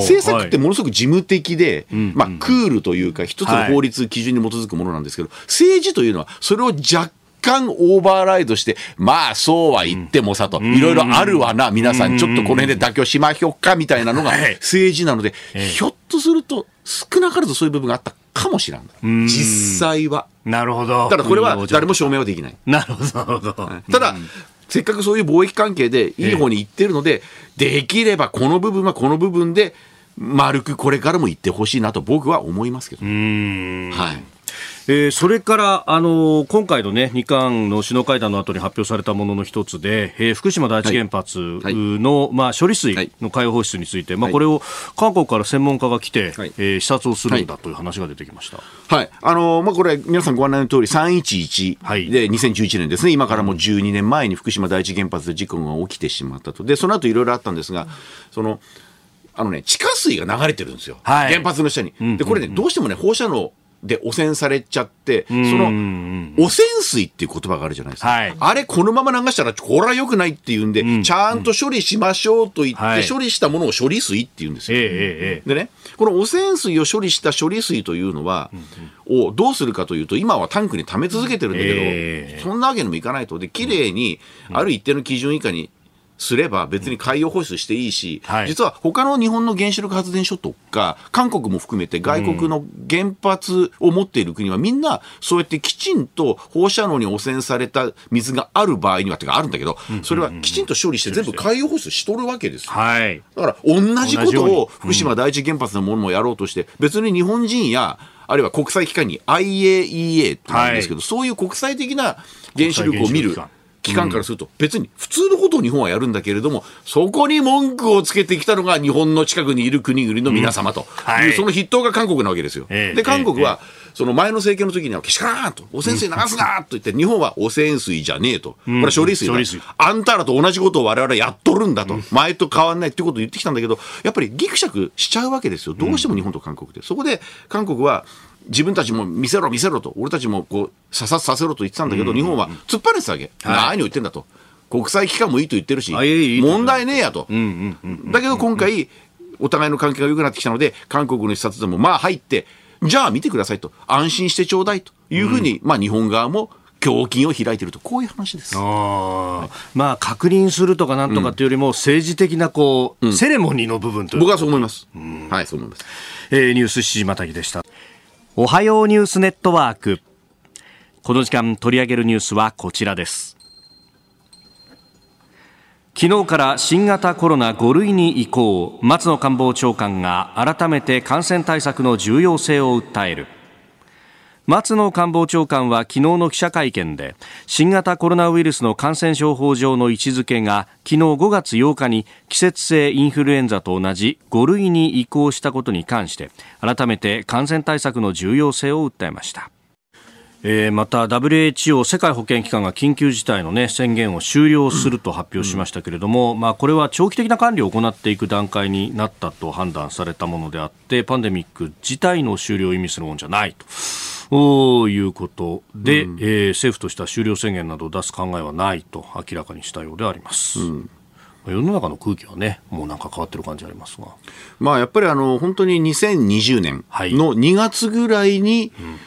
[SPEAKER 3] 政策って
[SPEAKER 1] はい
[SPEAKER 3] ものすごく事務的で、まあ、クールというか、一つの法律、基準に基づくものなんですけど、政治というのは、それを若干オーバーライドして、まあ、そうは言ってもさと、いろいろあるわな、皆さん、ちょっとこの辺で妥協しましょうか、みたいなのが
[SPEAKER 1] はい
[SPEAKER 3] 政治なので、ひょっとすると、少なからずそういう部分があったかもしれない。実際は。
[SPEAKER 1] なるほど。
[SPEAKER 3] ただこれは誰も証明はできない。
[SPEAKER 1] なるほど、なるほど。
[SPEAKER 3] ただ、せっかくそういう貿易関係でいい方に行ってるので、できればこの部分はこの部分で、丸くこれからも行ってほしいなと僕は思いますけど。はい。
[SPEAKER 1] えーそれから、あのー今回のね、日韓の首脳会談の後に発表されたものの一つで、えー福島第一原発
[SPEAKER 3] はい
[SPEAKER 1] の、まあ、処理水の海洋放出について、まあ、
[SPEAKER 3] はい
[SPEAKER 1] これを韓国から専門家が来て、
[SPEAKER 3] はい
[SPEAKER 1] えー視察をするんだという話が出てきました。
[SPEAKER 3] はい。あのーまあ、これ、皆さんご案内の通り、311
[SPEAKER 1] はい
[SPEAKER 3] で2011年ですね。今からもう12年前に福島第一原発で事故が起きてしまったと。で、その後いろいろあったんですが、その、あのね、地下水が流れてるんですよ。
[SPEAKER 1] はい
[SPEAKER 3] 原発の下に。で、これね、どうしてもね、放射能で汚染されちゃって、その、汚染水っていう言葉があるじゃないですか。
[SPEAKER 1] はい。
[SPEAKER 3] あれ、このまま流したら、これは良くないっていうんで、ちゃんと処理しましょうと言って、
[SPEAKER 1] はい。
[SPEAKER 3] 処理したものを処理水って言うんですよ。でね、この汚染水を処理した処理水というのは、をどうするかというと、今はタンクに溜め続けてるんだけど、
[SPEAKER 1] ええ。
[SPEAKER 3] そんなわけにもいかないと。で、綺麗に、ある一定の基準以下にすれば、別に海洋放出していいし、
[SPEAKER 1] はい。
[SPEAKER 3] 実は他の日本の原子力発電所とか、韓国も含めて外国の原発を持っている国はみんな、そうやってきちんと放射能に汚染された水がある場合には、てかあるんだけど、それはきちんと処理して全部海洋放出しとるわけですよ。
[SPEAKER 1] はい。
[SPEAKER 3] だから同じことを福島第一原発のものもやろうとして、別に日本人や、あるいは国際機関に IAEA となんですけど、そういう国際的な原子力を見る
[SPEAKER 1] 機関
[SPEAKER 3] からすると、別に普通のことを日本はやるんだけれども、そこに文句をつけてきたのが日本の近くにいる国々の皆様と
[SPEAKER 1] はい。
[SPEAKER 3] いう、その筆頭が韓国なわけですよ。
[SPEAKER 1] ええ
[SPEAKER 3] で、韓国は、その前の政権の時には、けしからんと、汚染水流すなと言って、日本は汚染水じゃねえと、これは処理水だ。あんたらと同じことを我々はやっとるんだと、前と変わんないってことを言ってきたんだけど、やっぱりぎくしゃくしちゃうわけですよ。どうしても日本と韓国で。そこで韓国は、自分たちも見せろ見せろと、俺たちもこう、査察させろと言ってたんだけど、日本は突っ張ねてたわけ。何を言ってんだと。国際機関もいいと言ってるし、問題ねえやと。だけど今回、お互いの関係が良くなってきたので、韓国の視察でもまあ入って、じゃあ見てくださいと。安心してちょうだいというふうに、まあ日本側も胸筋を開いていると、こういう話です。
[SPEAKER 1] まあ、確認するとかなんとかっていうよりも、政治的なこう、セレモニーの部分という
[SPEAKER 3] 僕はそう思います。はい、そう思います。
[SPEAKER 1] えーニュース7時またぎでした。おはようニュースネットワーク。この時間取り上げるニュースはこちらです。昨日から新型コロナ5類に移行、松野官房長官が改めて感染対策の重要性を訴える。松野官房長官は昨日の記者会見で新型コロナウイルスの感染症法上の位置づけが昨日5月8日に季節性インフルエンザと同じ5類に移行したことに関して改めて感染対策の重要性を訴えました。えー、また WHO 世界保健機関が緊急事態の、ね、宣言を終了すると発表しましたけれども、まあ、これは長期的な管理を行っていく段階になったと判断されたものであってパンデミック自体の終了を意味するものじゃないと。いうことで、うん、えー、政府としては終了宣言などを出す考えはないと明らかにしたようであります。うん世の中の空気はね、もうなんか変わってる感じありますが。
[SPEAKER 3] まあやっぱりあの本当に2020年の2月ぐらいに、はいうん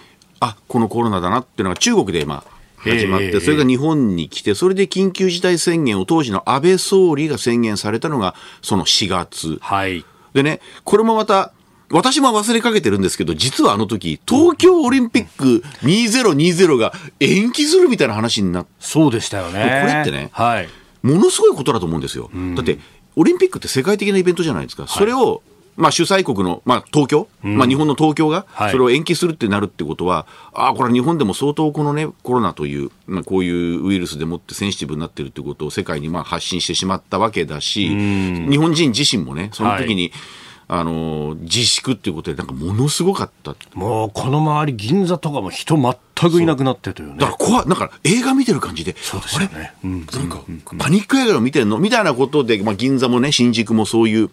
[SPEAKER 3] あこのコロナだなっていうのが中国で今始まって、それが日本に来て、それで緊急事態宣言を当時の安倍総理が宣言されたのが、その4月。
[SPEAKER 1] はい。
[SPEAKER 3] でね、これもまた、私も忘れかけてるんですけど、実はあの時、東京オリンピック2020が延期するみたいな話になって。
[SPEAKER 1] そうでしたよね。
[SPEAKER 3] これってね、
[SPEAKER 1] はい。
[SPEAKER 3] ものすごいことだと思うんですよ。だって、オリンピックって世界的なイベントじゃないですか。それをまあ、主催国の、まあ、東京、うん、まあ、日本の東京がそれを延期するってなるってことは、はい、ああ、これは日本でも相当このね、コロナという、まあ、こういうウイルスでもってセンシティブになってるってことを世界にまあ発信してしまったわけだし、うん、日本人自身もね、その時に、はいあの自粛っていうことで、なんかものすごかった。
[SPEAKER 1] もうこの周り、銀座とかも人全くいなくなってというね。
[SPEAKER 3] だから怖い、だから映画見てる感じで、
[SPEAKER 1] そうですよね。
[SPEAKER 3] うん、なんか、パニック映画を見てるの？みたいなことで、まあ、銀座もね、新宿もそういう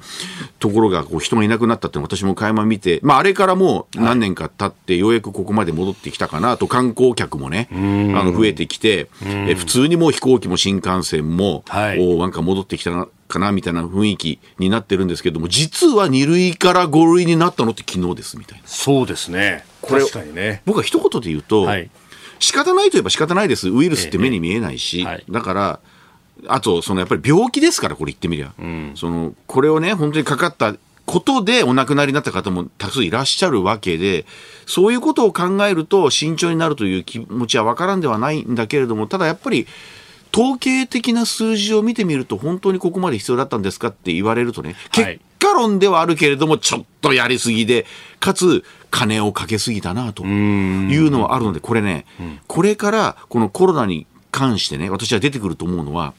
[SPEAKER 3] ところがこう人がいなくなったって私も垣間見て、まあ、あれからもう何年か経って、ようやくここまで戻ってきたかなと、観光客もね、あの増えてきて、え普通にもう飛行機も新幹線も、はい、おなんか戻ってきたかなみたいな雰囲気になってるんですけども、実は2類から5類になったのって昨日ですみたいな。
[SPEAKER 1] そうですね。これ、確かにね。
[SPEAKER 3] 僕は一言で言うと、はい、仕方ないといえば仕方ないです。ウイルスって目に見えないし、ええはい、だから、あと、そのやっぱり病気ですから、これ言ってみりゃ。うん、その、これをね、本当にかかったことでお亡くなりになった方も多数いらっしゃるわけで、そういうことを考えると慎重になるという気持ちはわからんではないんだけれども、ただやっぱり、統計的な数字を見てみると、本当にここまで必要だったんですかって言われるとね、結果論ではあるけれども、ちょっとやりすぎで、かつ、金をかけすぎたなというのはあるので、これね、これからこのコロナに関してね、私は出てくると思うのは、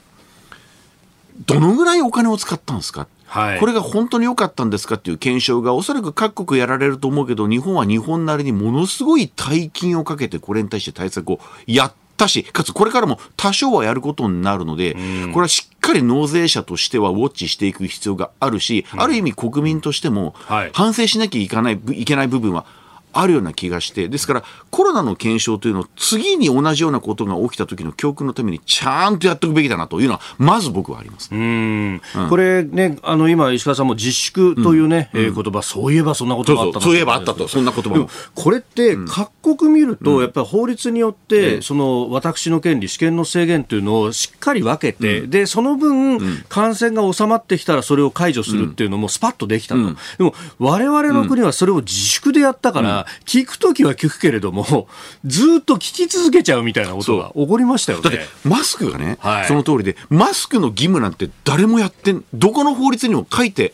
[SPEAKER 3] どのぐらいお金を使ったんですか？はい、これが本当に良かったんですかっていう検証がおそらく各国やられると思うけど日本は日本なりにものすごい大金をかけてこれに対して対策をやったし、かつこれからも多少はやることになるので、これはしっかり納税者としてはウォッチしていく必要があるし、ある意味国民としても反省しなきゃいけないいけない部分はあるような気がして、ですからコロナの検証というのを次に同じようなことが起きた時の教訓のためにちゃんとやっておくべきだなというのは、まず僕はあります。
[SPEAKER 1] うん、これね、あの今、石川さんも自粛というね、うん、えー、言葉、そういえばそんなことがあった
[SPEAKER 3] そういえばあったと、そんな言葉も。
[SPEAKER 1] これって各国見ると、やっぱり法律によって、その私の権利、試験の制限というのをしっかり分けて、で、その分、感染が収まってきたらそれを解除するっていうのもスパッとできたと。でも、我々の国はそれを自粛でやったから、聞くときは聞くけれども、[LAUGHS] ずっと聞き続けちゃうみたいなことが起こりましたよね。だって
[SPEAKER 3] マスクがね、はい、その通りで、マスクの義務なんて誰もやってどこの法律にも書いて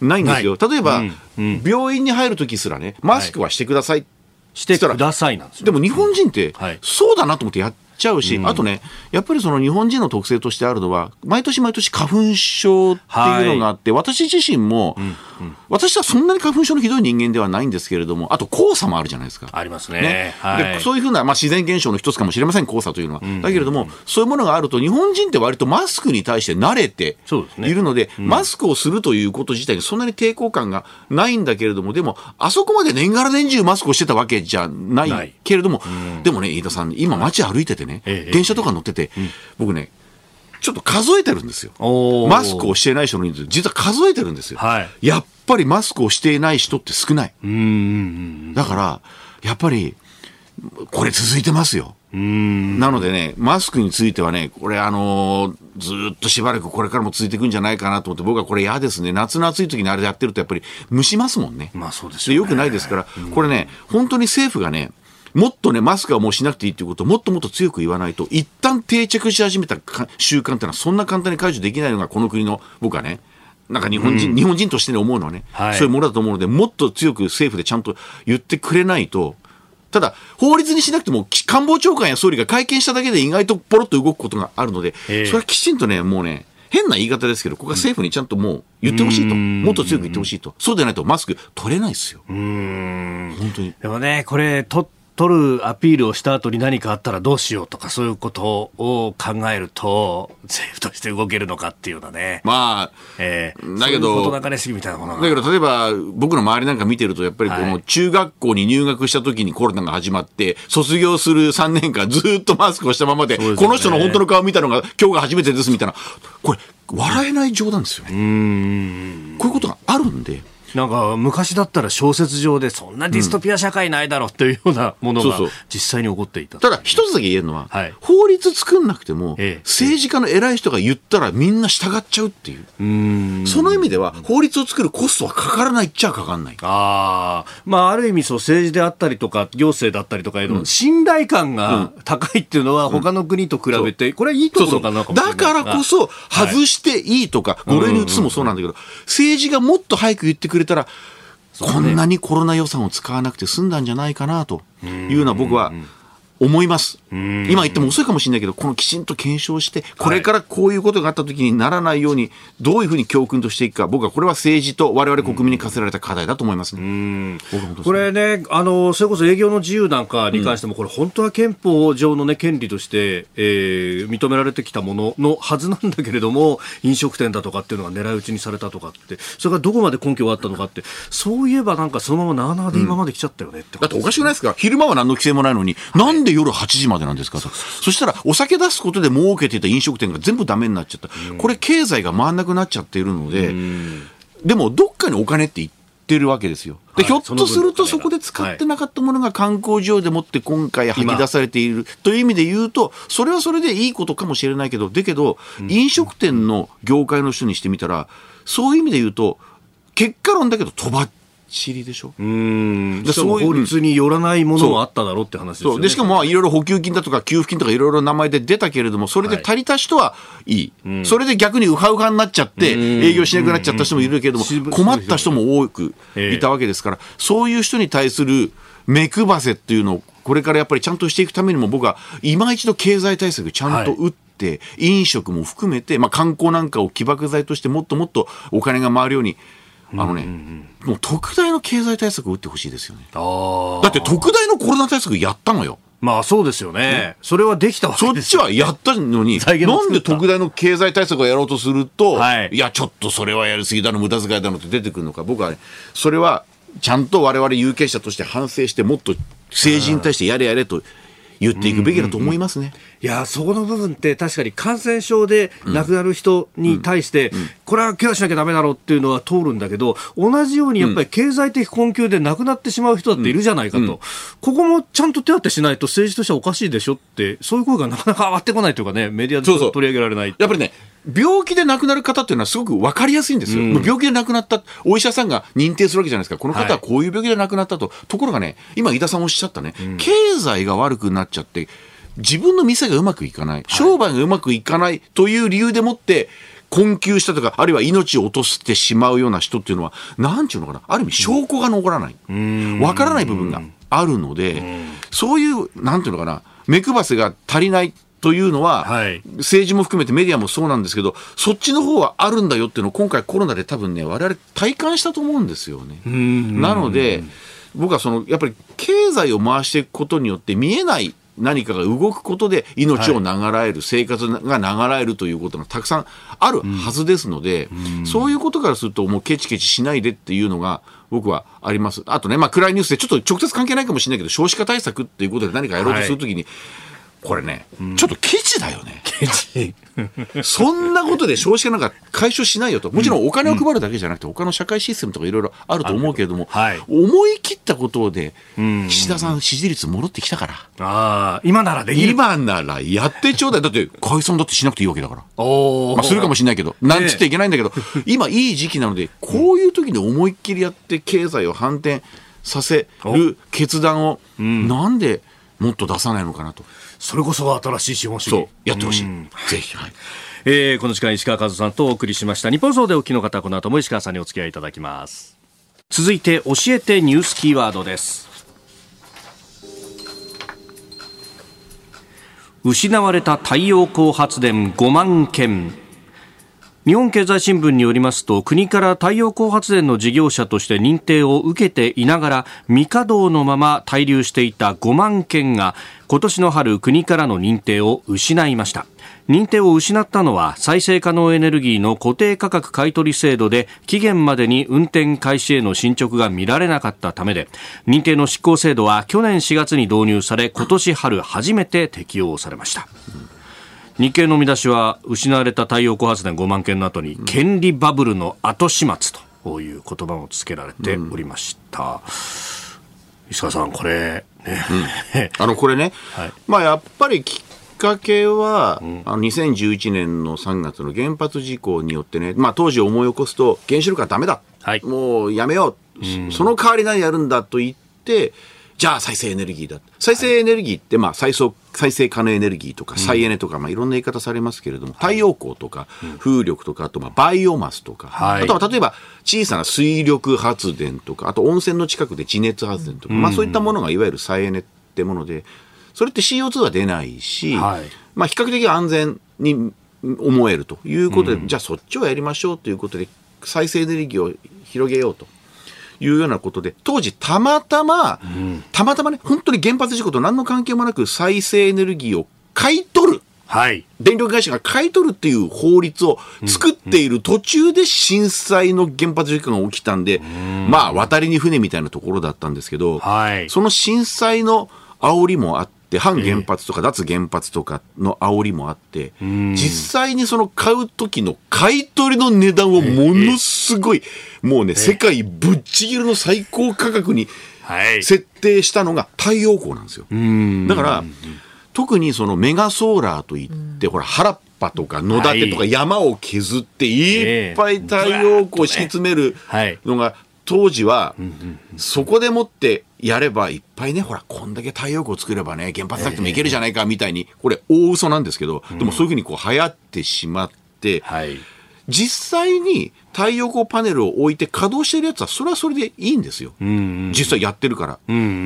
[SPEAKER 3] ないんですよ。例えば、うんうん、病院に入るときすらね、マスクはしてください、はい、
[SPEAKER 1] してくださいなんです
[SPEAKER 3] でも日本人って、そうだなと思ってやっちゃうし、うん、あとね、やっぱりその日本人の特性としてあるのは、毎年毎年花粉症っていうのがあって、はい、私自身も、うんうん、私はそんなに花粉症のひどい人間ではないんですけれども、あと黄砂もあるじゃないですか。
[SPEAKER 1] ありますね。ね。
[SPEAKER 3] はい、でそういうふうな、まあ、自然現象の一つかもしれません、黄砂というのは。だけれども、そういうものがあると、日本人って割とマスクに対して慣れているので、でね、マスクをするということ自体にそんなに抵抗感がないんだけれども、でも、あそこまで年がら年中マスクをしてたわけじゃないけれども、でもね、飯田さん、今街歩いててね、電車とかか乗ってて、僕ね、ちょっと数えてるんですよ。マスクをしていない人の人数、実は数えてるんですよ。はい、やっぱりマスクをしていない人って少ない。だから、やっぱり、これ続いてますよ。なのでね、マスクについてはね、これあのー、ずっとしばらくこれからも続いていくんじゃないかなと思って、僕はこれ嫌ですね。夏の暑い時にあれやってるとやっぱり蒸しますもんね。
[SPEAKER 1] まあそうですよ、ね、
[SPEAKER 3] よくないですから、これね、本当に政府がね、もっとね、マスクはもうしなくていいっていうことをもっともっと強く言わないと、一旦定着し始めた習慣っていうのは、そんな簡単に解除できないのが、この国の、僕はね、なんか日本人、うん、日本人として思うのはね、はい、そういうものだと思うので、もっと強く政府でちゃんと言ってくれないと、ただ、法律にしなくても、官房長官や総理が会見しただけで意外とポロッと動くことがあるので、
[SPEAKER 1] ええ。
[SPEAKER 3] それはきちんとね、もうね、変な言い方ですけど、ここは政府にちゃんともう言ってほしいと、もっと強く言ってほしいと、そうでないとマスク取れないですよ。本当に。
[SPEAKER 1] でもね、これ、と、取るアピールをした後に何かあったらどうしようとか、そういうことを考えると、[LAUGHS] 政府として動けるのかっていうのはね。
[SPEAKER 3] まあ、
[SPEAKER 1] えー
[SPEAKER 3] だけど
[SPEAKER 1] そういうこと流れすぎみたいなものが。
[SPEAKER 3] だけど例えば僕の周りなんか見てるとやっぱりこ
[SPEAKER 1] はい
[SPEAKER 3] の中学校に入学した時にコロナが始まって卒業する3年間ずっとマスクをしたままで
[SPEAKER 1] ね
[SPEAKER 3] この人の本当の顔見たのが今日が初めてですみたいなこれ笑えない冗談ですよねこういうことがあるんで
[SPEAKER 1] なんか昔だったら小説上でそんなディストピア社会ないだろうというようなものが
[SPEAKER 3] そうそう。
[SPEAKER 1] 実際に起こっていた。
[SPEAKER 3] ただ一つだけ言えるのは、
[SPEAKER 1] はい。
[SPEAKER 3] 法律作んなくても
[SPEAKER 1] ええ。
[SPEAKER 3] 政治家の偉い人が言ったらみんな従っちゃうっていう。
[SPEAKER 1] う
[SPEAKER 3] その意味では法律を作るコストはかからないっちゃかかんない。
[SPEAKER 1] ああ、まあ、ある意味、そう、政治であったりとか、行政だったりとかへの信頼感が高いっていうのは、他の国と比べて、これはいいところかなか
[SPEAKER 3] だからこそ、外していいとか、5類に移すもそうなんだけど、政治がもっと早く言ってくれたら、こんなにコロナ予算を使わなくて済んだんじゃないかなというのは僕は思います。今言っても遅いかもしれないけど、このきちんと検証して、これからこういうことがあった時にならないように、どういうふうに教訓としていくか、僕はこれは政治と我々国民に課せられた課題だと思いますね。
[SPEAKER 1] これね、あの、それこそ営業の自由なんかに関しても、これ本当は憲法上のね、権利として、えー認められてきたもののはずなんだけれども、飲食店だとかっていうのが狙い撃ちにされたとかって、それがどこまで根拠があったのかって、そういえばなんかそのままなあなあで今まで来ちゃったよねって
[SPEAKER 3] だっておかしくないですか？昼間は何の規制もないのに、なんで夜8時までなんですかと。そしたら、お酒出すことで儲けていた飲食店が全部ダメになっちゃった。これ経済が回んなくなっちゃっているので、でもどっかにお金って言ってるわけですよ。で、
[SPEAKER 1] はい
[SPEAKER 3] ひょっとするとそこで使ってなかったものが観光需要でもって今回吐き出されている。という意味で言うと、それはそれでいいことかもしれないけど、だけど、飲食店の業界の人にしてみたら、そういう意味で言うと、結果論だけど、とばっちりでしょ？
[SPEAKER 1] うん。
[SPEAKER 3] でそういう
[SPEAKER 1] 法律によらないものもあっただろうって話ですよね。
[SPEAKER 3] でしかもまあいろいろ補給金だとか給付金とかいろいろ名前で出たけれどもそれで足りた人はいい、それで逆にウハウハになっちゃって営業しなくなっちゃった人もいるけれども
[SPEAKER 1] うん。
[SPEAKER 3] 困った人も多くい。たわけですからそういう人に対する目配せっていうのをこれからやっぱりちゃんとしていくためにも僕は今一度経済対策ちゃんと打って、飲食も含めて、まあ、観光なんかを起爆剤としてもっともっとお金が回るようにあのね、もう特大の経済対策を打ってほしいですよね。だって特大のコロナ対策やったのよ。
[SPEAKER 1] まあそうですよね。それはできたわけ
[SPEAKER 3] そっち。はやったのに、なんで特大の経済対策をやろうとすると、
[SPEAKER 1] はい
[SPEAKER 3] い、や、ちょっとそれはやりすぎだの、無駄遣いだのって出てくるのか、僕はね、それはちゃんと我々有権者として反省して、もっと政治に対してやれやれと言っていくべきだと思いますね。
[SPEAKER 1] いや、そこの部分って確かに感染症で亡くなる人に対して、これはケアしなきゃダメだろうっていうのは通るんだけど、同じようにやっぱり経済的困窮で亡くなってしまう人だっているじゃないかと。ここもちゃんと手当てしないと政治としてはおかしいでしょって、そういう声がなかなか上がってこないというかね、メディアで取り上げられない。
[SPEAKER 3] やっぱりね、病気で亡くなる方っていうのはすごく分かりやすいんですよ。もう病気で亡くなった、お医者さんが認定するわけじゃないですか。この方はこういう病気で亡くなったと。ところがね、今、井田さんおっしゃったね、経済が悪くなっちゃって、自分の店がうまくいかない、商売がうまくいかないという理由でもって、困窮したとか、あるいは命を落としてしまうような人っていうのは、なんちゅうのかな、ある意味証拠が残らない。わからない部分があるので、そういう、なんていうのかな、目配せが足りないというのは、
[SPEAKER 1] はい。
[SPEAKER 3] 政治も含めてメディアもそうなんですけど、そっちの方はあるんだよっていうのを今回コロナで多分ね、我々体感したと思うんですよね。なので、僕はその、やっぱり経済を回していくことによって見えない何かが動くことで命を流らえる、生活が流らえるということがたくさんあるはずですので、そういうことからするともうケチケチしないでっていうのが僕はあります。あとね、まあ暗いニュースでちょっと直接関係ないかもしれないけど、少子化対策っていうことで何かやろうとするときに、これね、ちょっとケチだよね。[LAUGHS] そんなことで少子化なんか解消しないよと。もちろんお金を配るだけじゃなくて、他の社会システムとかいろいろあると思うけれども、
[SPEAKER 1] はい
[SPEAKER 3] 思い切ったことで、岸田さん支持率戻ってきたから。
[SPEAKER 1] ああ、今ならできる。
[SPEAKER 3] 今ならやってちょうだい。だって解散だってしなくていいわけだから。[LAUGHS] まあ、するかもしれないけど、なんつっていけないんだけど、[LAUGHS] 今いい時期なので、こういう時に思いっきりやって経済を反転させる決断を、なんでもっと出さないのかなと。
[SPEAKER 1] それこそ新しい資本主義。
[SPEAKER 3] やってほしい、ぜひ、はい。
[SPEAKER 1] えー、この時間石川和さんとお送りしました。日本総でお聞きの方この後も石川さんにお付き合いいただきます。続いて教えてニュースキーワードです。失われた太陽光発電5万件。日本経済新聞によりますと国から太陽光発電の事業者として認定を受けていながら未稼働のまま滞留していた5万件が今年の春国からの認定を失いました。認定を失ったのは再生可能エネルギーの固定価格買取制度で期限までに運転開始への進捗が見られなかったためで認定の執行制度は去年4月に導入され今年春初めて適用されました、日経の見出しは失われた太陽光発電5万件の後に、権利バブルの後始末という言葉もつけられておりました、うん、石川さんこれ、ね。
[SPEAKER 3] うん、[LAUGHS] あのこれね、はい、まあやっぱりきっかけは、うん、あの2011年の3月の原発事故によってね、まあ、当時思い起こすと原子力はだめだ、はい、もうやめよう、うん、その代わり何やるんだと言ってじゃあ再生エネルギーだ。再生エネルギーって、まあ再生、再生可能エネルギーとか再エネとか、まあいろんな言い方されますけれども、太陽光とか風力とか、あとまあバイオマスとか、あとは例えば小さな水力発電とか、あと温泉の近くで地熱発電とか、まあそういったものがいわゆる再エネってもので、それって CO2 は出ないし、まあ比較的安全に思えるということで、じゃあそっちをやりましょうということで、再生エネルギーを広げようと。いうようなことで、当時たまたま、うん、たまたまね、本当に原発事故と何の関係もなく再生エネルギーを買い取る。はい。電力会社が買い取るっていう法律を作っている途中で震災の原発事故が起きたんで、うん、まあ、渡りに船みたいなところだったんですけど、はい、その震災の煽りもあって、反原発とか脱原発とかの煽りもあって、えー、実際にその買う時の買い取りの値段をものすごい、えー、もうね、世界ぶっちぎりの最高価格に設定したのが太陽光なんですよ。だから、特にそのメガソーラーといって、ほら、原っぱとか野立とか山を削っていっぱい太陽光を敷き詰めるのが当時は、そこでもってやればいっぱいね、ほら、こんだけ太陽光作ればね、原発なくてもいけるじゃないかみたいに、これ大嘘なんですけど、でもそういうふうにこう流行ってしまって、実際に太陽光パネルを置いて稼働してるやつは、それはそれでいいんですよ。実際やってるから。だ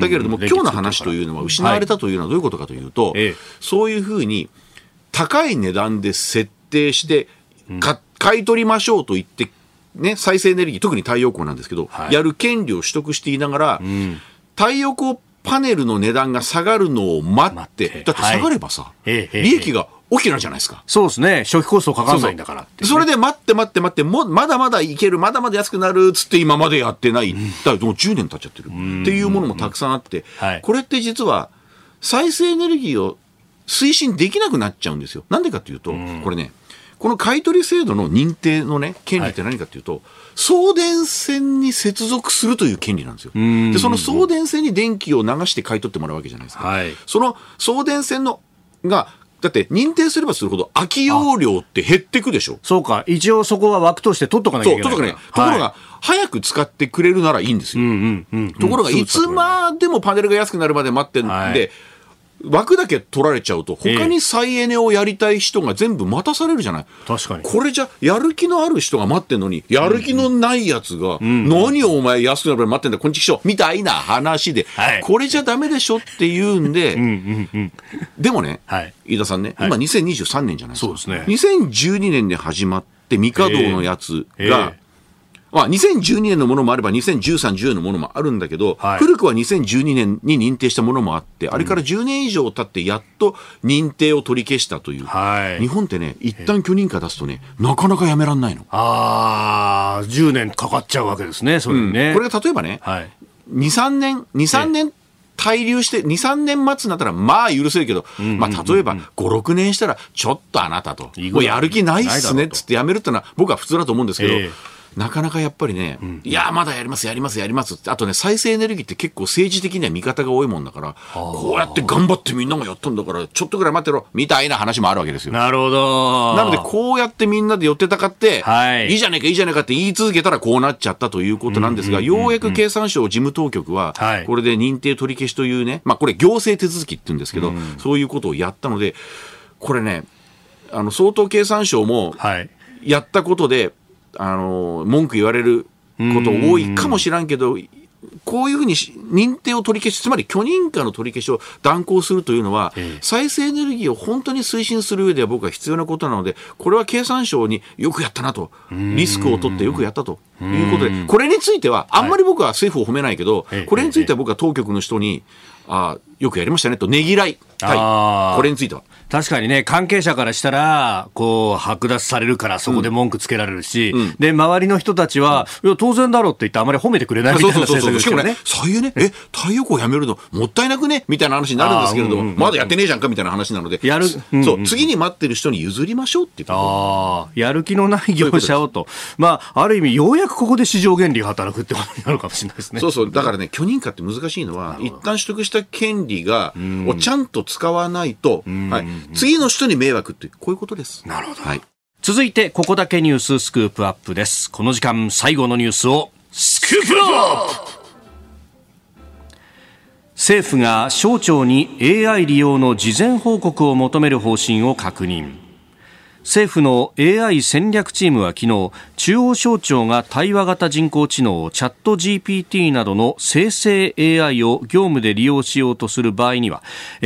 [SPEAKER 3] けれども、今日の話というのは、失われたというのはどういうことかというと、そういうふうに高い値段で設定して、買い取りましょうと言ってね、再生エネルギー、特に太陽光なんですけど、はい、やる権利を取得していながら、うん、太陽光パネルの値段が下がるのを待って、ってだって下がればさ、はい、利益が大きくなるじゃないですか。
[SPEAKER 1] そうですね。初期コストかかんないんだから、ね、
[SPEAKER 3] それで待って待って待って、もまだまだいける、まだまだ安くなるっつって今までやってない。だもう10年経っちゃってる。っていうものもたくさんあって、はい、これって実は再生エネルギーを推進できなくなっちゃうんですよ。なんでかっていうと、これね、この買取制度の認定のね、権利って何かっていうと、はい、送電線に接続するという権利なんですよ。で、その送電線に電気を流して買い取ってもらうわけじゃないですか。はい、その送電線のがだって認定すればするほど空き容量って減っていくでしょ
[SPEAKER 1] そうか。一応そこは枠として取っとかなきゃいけない。と
[SPEAKER 3] ころが、早く使ってくれるならいいんですよ。ところが、いつまでもパネルが安くなるまで待ってんで、はい枠だけ取られちゃうと、他に再エネをやりたい人が全部待たされるじゃない？
[SPEAKER 1] 確かに。
[SPEAKER 3] これじゃ、やる気のある人が待ってんのに、やる気のないやつが、何をお前安くなるまで待ってんだ、こんちきしょ、みたいな話で、はい、これじゃダメでしょって言うんで、でもね、はい、飯田さんね、今2023年じゃないですか。そうですね。2012年で始まって、未稼働のやつが、まあ、2012年のものもあれば、2013、14のものもあるんだけど、はい、古くは2012年に認定したものもあって、あれから10年以上経って、やっと認定を取り消したという、はい、日本ってね、一旦許認可出すとね、なかなかやめらんないの。
[SPEAKER 1] ああ、10年かかっちゃうわけですね、それね。
[SPEAKER 3] うん、これが例えばね、はい、2、3年、2、3年、滞留して、2、3年待つんだったら、まあ許せるけど、まあ例えば5、6年したら、ちょっとあなたと、もうやる気ないっすねっつってやめるってのは、僕は普通だと思うんですけど、えーなかなかやっぱりね、うん、いや、まだやります、やります、やりますあとね、再生エネルギーって結構政治的には味方が多いもんだから、こうやって頑張ってみんながやったんだから、ちょっとぐらい待ってろ、みたいな話もあるわけですよ。
[SPEAKER 1] なるほど。
[SPEAKER 3] なので、こうやってみんなで寄ってたかって、はい、いいじゃねえか、いいじゃねえかって言い続けたらこうなっちゃったということなんですが、ようやく経産省事務当局は、これで認定取り消しというね、まあこれ行政手続きって言うんですけど、うん、そういうことをやったので、これね、あの、相当経産省も、やったことで、あの文句言われること多いかもしらんけど、こういうふうにし認定を取り消し、つまり許認可の取り消しを断行するというのは、
[SPEAKER 1] ええ。
[SPEAKER 3] 再生エネルギーを本当に推進する上では僕は必要なことなので、これは経産省によくやったなと、リスクを取ってよくやったということで、これについては、あんまり僕は政府を褒めないけど、
[SPEAKER 1] ええ
[SPEAKER 3] これについては僕は当局の人に、あよくやりましたね。と、ねぎらい。たい、これについては。
[SPEAKER 1] 確かにね、関係者からしたら、こう、剥奪されるからそこで文句つけられるし、で、周りの人たちは、いや、当然だろうって言ってあまり褒めてくれないみたいな政策ですよね。
[SPEAKER 3] しかもね。、そういうね、え、太陽光やめるのもったいなくね？みたいな話になるんですけれども、
[SPEAKER 1] うんうんうん。
[SPEAKER 3] まだやってねえじゃんか？みたいな話なので、
[SPEAKER 1] やる
[SPEAKER 3] そ
[SPEAKER 1] う。んうん。
[SPEAKER 3] そう、次に待ってる人に譲りましょうって言って
[SPEAKER 1] ああ、やる気のない業者をと。まあ、ある意味、ようやくここで市場原理が働くってことになるかもしれないですね。
[SPEAKER 3] そうそう、だからね、許認可って難しいのは、一旦取得した権利が、をちゃんと使わないと、はい、次の人に迷惑って、こういうことです。
[SPEAKER 1] なるほど
[SPEAKER 3] はい。
[SPEAKER 1] 続いて、ここだけニューススクープアップです。この時間、最後のニュースを、スクープアップ政府が省庁に AI 利用の事前報告を求める方針を確認。政府の AI 戦略チームは昨日、中央省庁が対話型人工知能チャット GPT などの生成 AI を業務で利用しようとする場合には、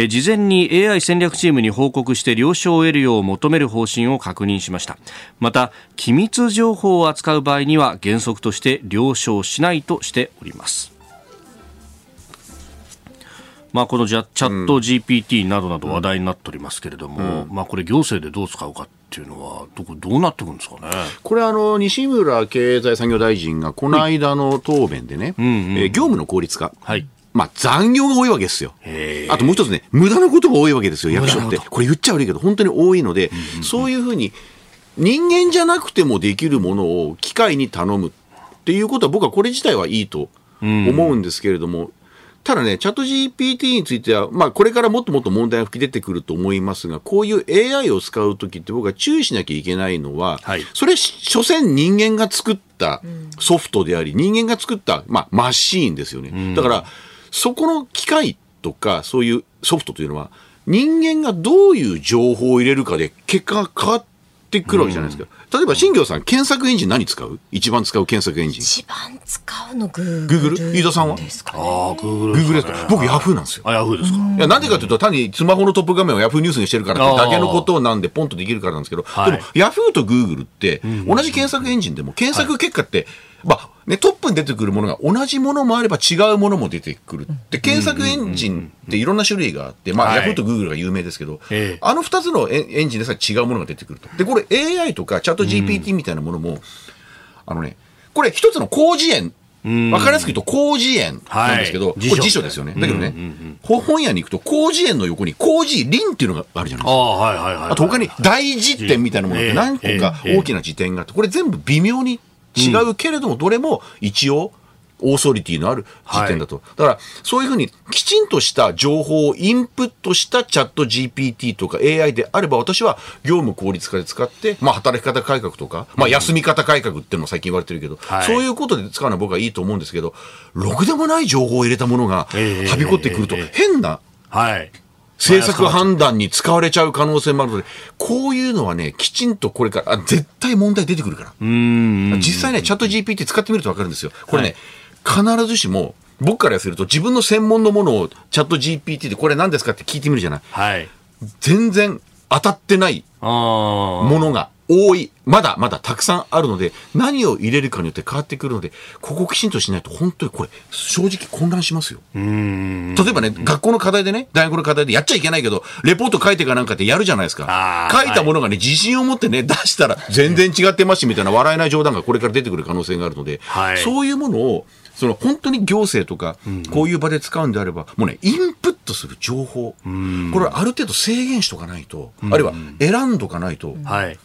[SPEAKER 1] 事前に AI 戦略チームに報告して了承を得るよう求める方針を確認しました。また、機密情報を扱う場合には原則として了承しないとしております。まあ、このチャット GPT などなど話題になっておりますけれども、まあ、これ行政でどう使うかっていうのはどこどうなってくるんですかね？
[SPEAKER 3] これあの、西村経済産業大臣がこの間の答弁でね、えー業務の効率化。
[SPEAKER 1] はい。
[SPEAKER 3] まあ、残業が多いわけですよ。あともう一つね、無駄なことが多いわけですよ、役所って。
[SPEAKER 1] こ
[SPEAKER 3] これ言っちゃ悪いけど、本当に多いので、そういうふうに、人間じゃなくてもできるものを機械に頼むっていうことは、僕はこれ自体はいいと思うんですけれども、ただね、チャット GPT については、まあ、これからもっともっと問題が吹き出てくると思いますが、こういう AI を使うときって僕は注意しなきゃいけないのは、
[SPEAKER 1] はい
[SPEAKER 3] それ、所詮人間が作ったソフトであり、人間が作った、まあ、マシーンですよね。だから、そこの機械とか、そういうソフトというのは、人間がどういう情報を入れるかで結果が変わってくるわけじゃないですか。例えば、新業さん、検索エンジン何使う？一番使う検索エンジン。
[SPEAKER 2] 一番使うのグー
[SPEAKER 3] Google？飯田さんは？
[SPEAKER 2] ですかね。
[SPEAKER 1] ああ、グーグル
[SPEAKER 3] Google ですか？僕、ヤフーなんですよ。
[SPEAKER 1] あ、ヤフーですか。
[SPEAKER 3] いや、なんでかというと、単にスマホのトップ画面をヤフーニュースにしてるからってだけのことなんで、ポンとできるからなんですけど、
[SPEAKER 1] はい
[SPEAKER 3] でも、ヤフーとグーグルって、同じ検索エンジンでも、検索結果って、まあ、ね、トップに出てくるものが同じものもあれば違うものも出てくる。で、検索エンジンっていろんな種類があって、まあ、
[SPEAKER 1] はい
[SPEAKER 3] ヤフーとグーグルが有名ですけど、
[SPEAKER 1] ええ
[SPEAKER 3] あの二つのエンエンジンでさえ違うものが出てくると。で、これ AI とかチャット GPT みたいなものも、あのね、これ一つの広辞苑。わかりやすく言うと、広辞苑なんですけど、
[SPEAKER 1] はい
[SPEAKER 3] これ辞書ですよね。だけどね、ほ本屋に行くと、広辞苑の横に広辞林っていうのがあるじゃないですか。
[SPEAKER 1] ああ、はいはいはい。
[SPEAKER 3] あと他に大辞典みたいなものって何個か大きな辞典があって、これ全部微妙に違うけれども、どれも一応、オーソリティのある辞典だと。だから、そういうふうにきちんとした情報をインプットしたチャット GPT とか AI であれば、私は業務効率化で使って、まあ働き方改革とか、まあ休み方改革っていうのも最近言われてるけど、
[SPEAKER 1] はい
[SPEAKER 3] そういうことで使うのは僕はいいと思うんですけど、ろくでもない情報を入れたものが、は
[SPEAKER 1] ええ
[SPEAKER 3] びこってくると
[SPEAKER 1] ええ、
[SPEAKER 3] 変な
[SPEAKER 1] はい。
[SPEAKER 3] 政策判断に使われちゃう可能性もあるので、こういうのはね、きちんとこれから、あ絶対問題出てくるから。実際ね、チャット GPT 使ってみるとわかるんですよ。これね、必ずしも、僕からすると自分の専門のものをチャット GPT でこれ何ですかって聞いてみるじゃない。
[SPEAKER 1] はい。
[SPEAKER 3] 全然当たってない。ものが多い。まだまだたくさんあるので、何を入れるかによって変わってくるので、ここきちんとしないと本当にこれ、正直混乱しますよ。例えばね、学校の課題でね、大学の課題でやっちゃいけないけど、レポート書いてかなんかってやるじゃないですか書いたものがね、自信を持ってね、出したら全然違ってますし、みたいな笑えない冗談がこれから出てくる可能性があるので、
[SPEAKER 1] はい
[SPEAKER 3] そういうものを、その本当に行政とか、こういう場で使うんであれば、もうね、インプットする情報、これはある程度制限しとかないと、あるいは選んどかないと、
[SPEAKER 1] はい。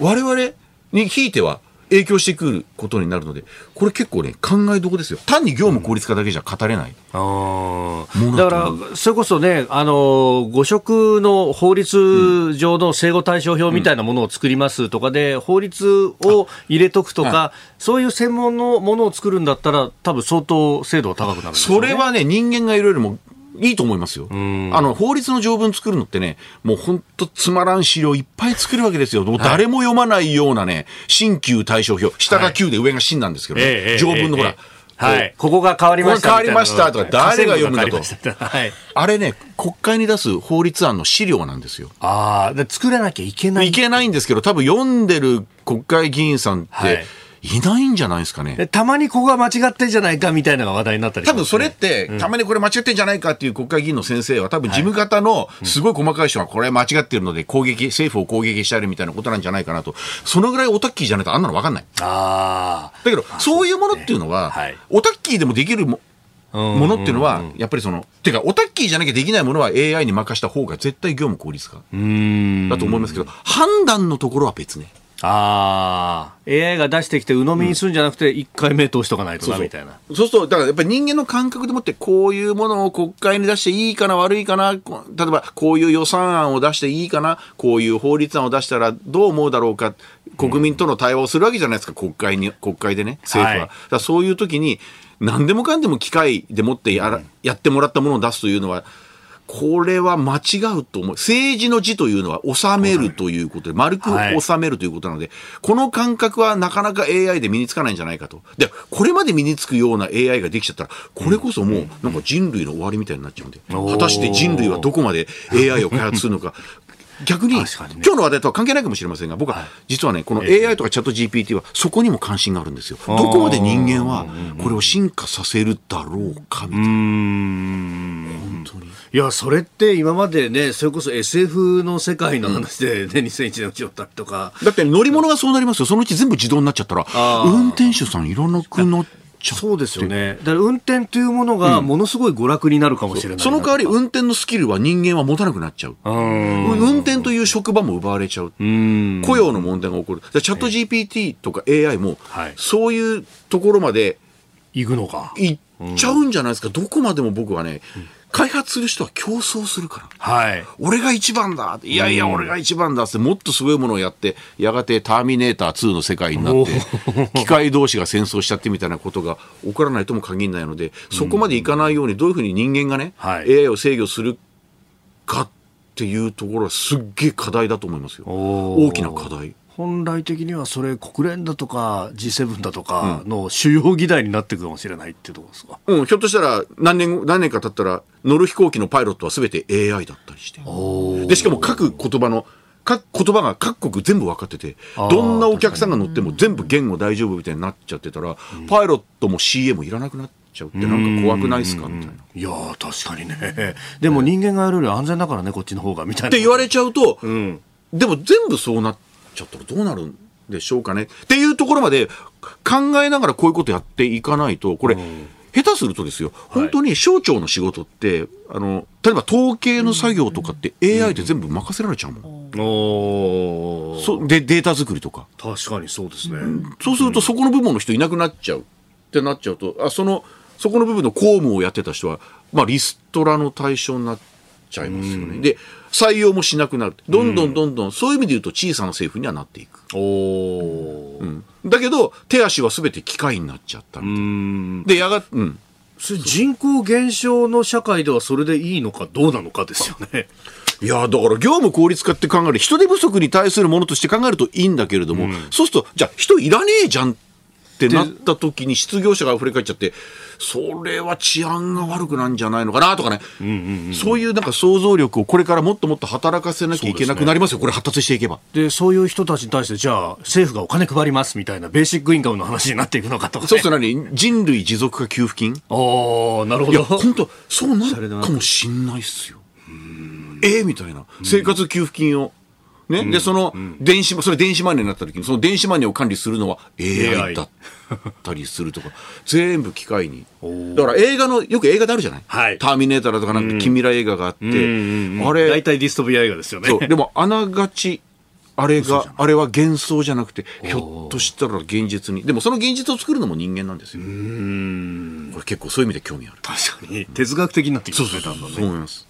[SPEAKER 3] 我々にひいては影響してくることになるので、これ結構ね、考えどころですよ。単に業務効率化だけじゃ語れない。
[SPEAKER 1] あ
[SPEAKER 3] も
[SPEAKER 1] ー
[SPEAKER 3] のだ
[SPEAKER 1] から、それこそね、あの、誤植の法律上の生後対象表みたいなものを作りますとかで、法律を入れとくとか、そういう専門のものを作るんだったら、多分相当精度は高くなるね。
[SPEAKER 3] それはね、人間がいろいろもいいと思いますよ。あの、法律の条文作るのってね、もう本当つまらん資料いっぱい作るわけですよ。もう誰も読まないようなね、新旧対象表、下が旧で上が新なんですけどね、
[SPEAKER 1] ええ
[SPEAKER 3] 条文のほら
[SPEAKER 1] ええ、はい。ここが変わりました
[SPEAKER 3] 変わりましたとか誰が読むんだと
[SPEAKER 1] はい。
[SPEAKER 3] あれね、国会に出す法律案の資料なんですよ。
[SPEAKER 1] ああ、で作らなきゃいけない。
[SPEAKER 3] いけないんですけど、多分読んでる国会議員さんっ
[SPEAKER 1] はい
[SPEAKER 3] ていないんじゃないですかね。
[SPEAKER 1] でたまにここが間違ってんじゃないかみたいなのが話題になったりしますね
[SPEAKER 3] 多分それって、たまにこれ間違ってんじゃないかっていう国会議員の先生は、多分事務方のすごい細かい人がこれ間違ってるので攻撃、政府を攻撃したりみたいなことなんじゃないかなと。そのぐらいオタッキーじゃないとあんなの分かんない。
[SPEAKER 1] あ
[SPEAKER 3] だけど、そういうものっていうのは、
[SPEAKER 1] はい
[SPEAKER 3] オタッキーでもできるも
[SPEAKER 1] あ。
[SPEAKER 3] ものっていうのは、やっぱりその、てか、オタッキーじゃなきゃできないものは AI に任した方が絶対業務効率化
[SPEAKER 1] うん。
[SPEAKER 3] だと思いますけど、判断のところは別ね。
[SPEAKER 1] ああ。AI が出してきて鵜呑みにするんじゃなくて、一回目通しとかないとな、みたいな。
[SPEAKER 3] そうすると、だからやっぱり人間の感覚でもって、こういうものを国会に出していいかな、悪いかな、こ例えばこういう予算案を出していいかな、こういう法律案を出したらどう思うだろうか、国民との対話をするわけじゃないですか、国会に、国会でね、政府は。
[SPEAKER 1] はい
[SPEAKER 3] そういう時に、何でもかんでも機械でもってやら、やってもらったものを出すというのは、これは間違うと思う。政治の字というのは収めるということで、丸く
[SPEAKER 1] はい
[SPEAKER 3] 収めるということなので、この感覚はなかなか AI で身につかないんじゃないかと。で、これまで身につくような AI ができちゃったら、これこそもうなんか人類の終わりみたいになっちゃうんで、果たして人類はどこまで AI を開発するのか。逆に
[SPEAKER 1] ね
[SPEAKER 3] 今日の話題とは関係ないかもしれませんが、僕は実はね、この AI とかチャット GPT はそこにも関心があるんですよ。どこまで人間はこれを進化させるだろうかみたいな。
[SPEAKER 1] いや、それって今までね、それこそ SF の世界の話でね、2001年のちだったりとか、
[SPEAKER 3] だって乗り物がそうなりますよ。そのうち全部自動になっちゃったら、運転手さんいらなくなっちゃう。
[SPEAKER 1] そうですよね。だから運転というものがものすごい娯楽になるかもしれないな。
[SPEAKER 3] その代わり運転のスキルは人間は持たなくなっちゃう。
[SPEAKER 1] うん。
[SPEAKER 3] 運転という職場も奪われちゃう。
[SPEAKER 1] うん。
[SPEAKER 3] 雇用の問題が起こる。でチャット GPT とか AI も
[SPEAKER 1] はい、
[SPEAKER 3] そういうところまで
[SPEAKER 1] 行くのか。
[SPEAKER 3] 行っちゃうんじゃないですか。どこまでも僕はね、開発する人は競争するから。
[SPEAKER 1] はい。
[SPEAKER 3] 俺が一番だいやいや、俺が一番だって、もっとすごいものをやって、やがてターミネーター2の世界になって、[LAUGHS] 機械同士が戦争しちゃってみたいなことが起こらないとも限らないので、そこまでいかないように、どういうふうに人間がね、
[SPEAKER 1] はい
[SPEAKER 3] AI を制御するかっていうところはすっげえ課題だと思いますよ。大きな課題。
[SPEAKER 1] 本来的にはそれ国連だとか G7 だとかの主要議題になっていくかもしれないっていうところですか？
[SPEAKER 3] うん、ひょっとしたら何年後、何年か経ったら、乗る飛行機のパイロットは全て AI だったりして。で、しかも各言葉の、各言葉が各国全部分かってて、どんなお客さんが乗っても全部言語大丈夫みたいになっちゃってたら、パイロットも CA もいらなくなっちゃうってなんか怖くないですか？みたいな。っ
[SPEAKER 1] いやー確かにね。でも人間がやるより安全だからねこっちの方がみたいな。
[SPEAKER 3] て言われちゃうと、
[SPEAKER 1] ん
[SPEAKER 3] でも全部そうなっちゃったらどうなるんでしょうかね。っていうところまで考えながらこういうことやっていかないと、これ、下手するとですよ、本当に省庁の仕事って、あの、例えば統計の作業とかって AI で全部任せられちゃうもん。そで、データ作りとか。
[SPEAKER 1] 確かにそうですね。
[SPEAKER 3] そうするとそこの部門の人いなくなっちゃう。ってなっちゃうと、あその、そこの部分の公務をやってた人は、まあリストラの対象になっちゃいますよね。で、採用もしなくなる。どんどんどんどん、そういう意味で言うと小さな政府にはなっていく。
[SPEAKER 1] おお。うん。
[SPEAKER 3] だけど、手足は全て機械になっちゃったみたいな。で、やが、うん。
[SPEAKER 1] 人口減少の社会ではそれでいいのかどうなのかですよね。
[SPEAKER 3] いや、だから業務効率化って考える、人手不足に対するものとして考えるといいんだけれども、そうすると、じゃあ人いらねえじゃんってなった時に失業者が溢れ返っちゃって、それは治安が悪くなんじゃないのかなとかね、そういうなんか想像力をこれからもっともっと働かせなきゃいけなくなりますよ、これ発達していけば。
[SPEAKER 1] で、そういう人たちに対して、じゃあ、政府がお金配りますみたいな、ベーシックインカムの話になっていくのかとか、ね。
[SPEAKER 3] そうすると何？人類持続化給付金？
[SPEAKER 1] おー、なるほ
[SPEAKER 3] いや、
[SPEAKER 1] ど。
[SPEAKER 3] 本当そうなるかもしんないっすよ。ええみたいな。生活給付金を。ね。で、その、電子、それ電子マネーになった時に、その電子マネーを管理するのは AI だったりするとか、[LAUGHS] 全部機械に。だから映画の、よく映画であるじゃない？
[SPEAKER 1] はい。
[SPEAKER 3] ターミネーターだとかなんか近未来映画があって、あ
[SPEAKER 1] 大
[SPEAKER 3] れ、
[SPEAKER 1] 体ディストピア映画ですよね。
[SPEAKER 3] そう、でも [LAUGHS] あながち、あれが、あれは幻想じゃなくて、ひょっとしたら現実に。でもその現実を作るのも人間なんですよ。これ結構そういう意味で興味ある。
[SPEAKER 1] 確かに。哲学的になってきますね、だんだんね。
[SPEAKER 3] そう思います。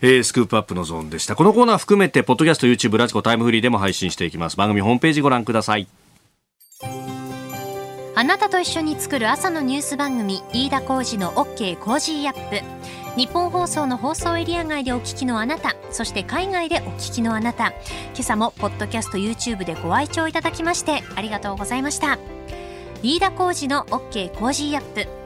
[SPEAKER 1] えースクープアップのゾーンでした。このコーナー含めて、ポッドキャスト、YouTube、 radiko、タイムフリーでも配信していきます。番組ホームページご覧ください。
[SPEAKER 2] あなたと一緒に作る朝のニュース番組飯田浩二の OK コージーアップ日本放送の放送エリア外でお聞きのあなたそして海外でお聞きのあなた今朝もポッドキャスト YouTube でご愛聴いただきましてありがとうございました飯田浩二の OK コージーアップ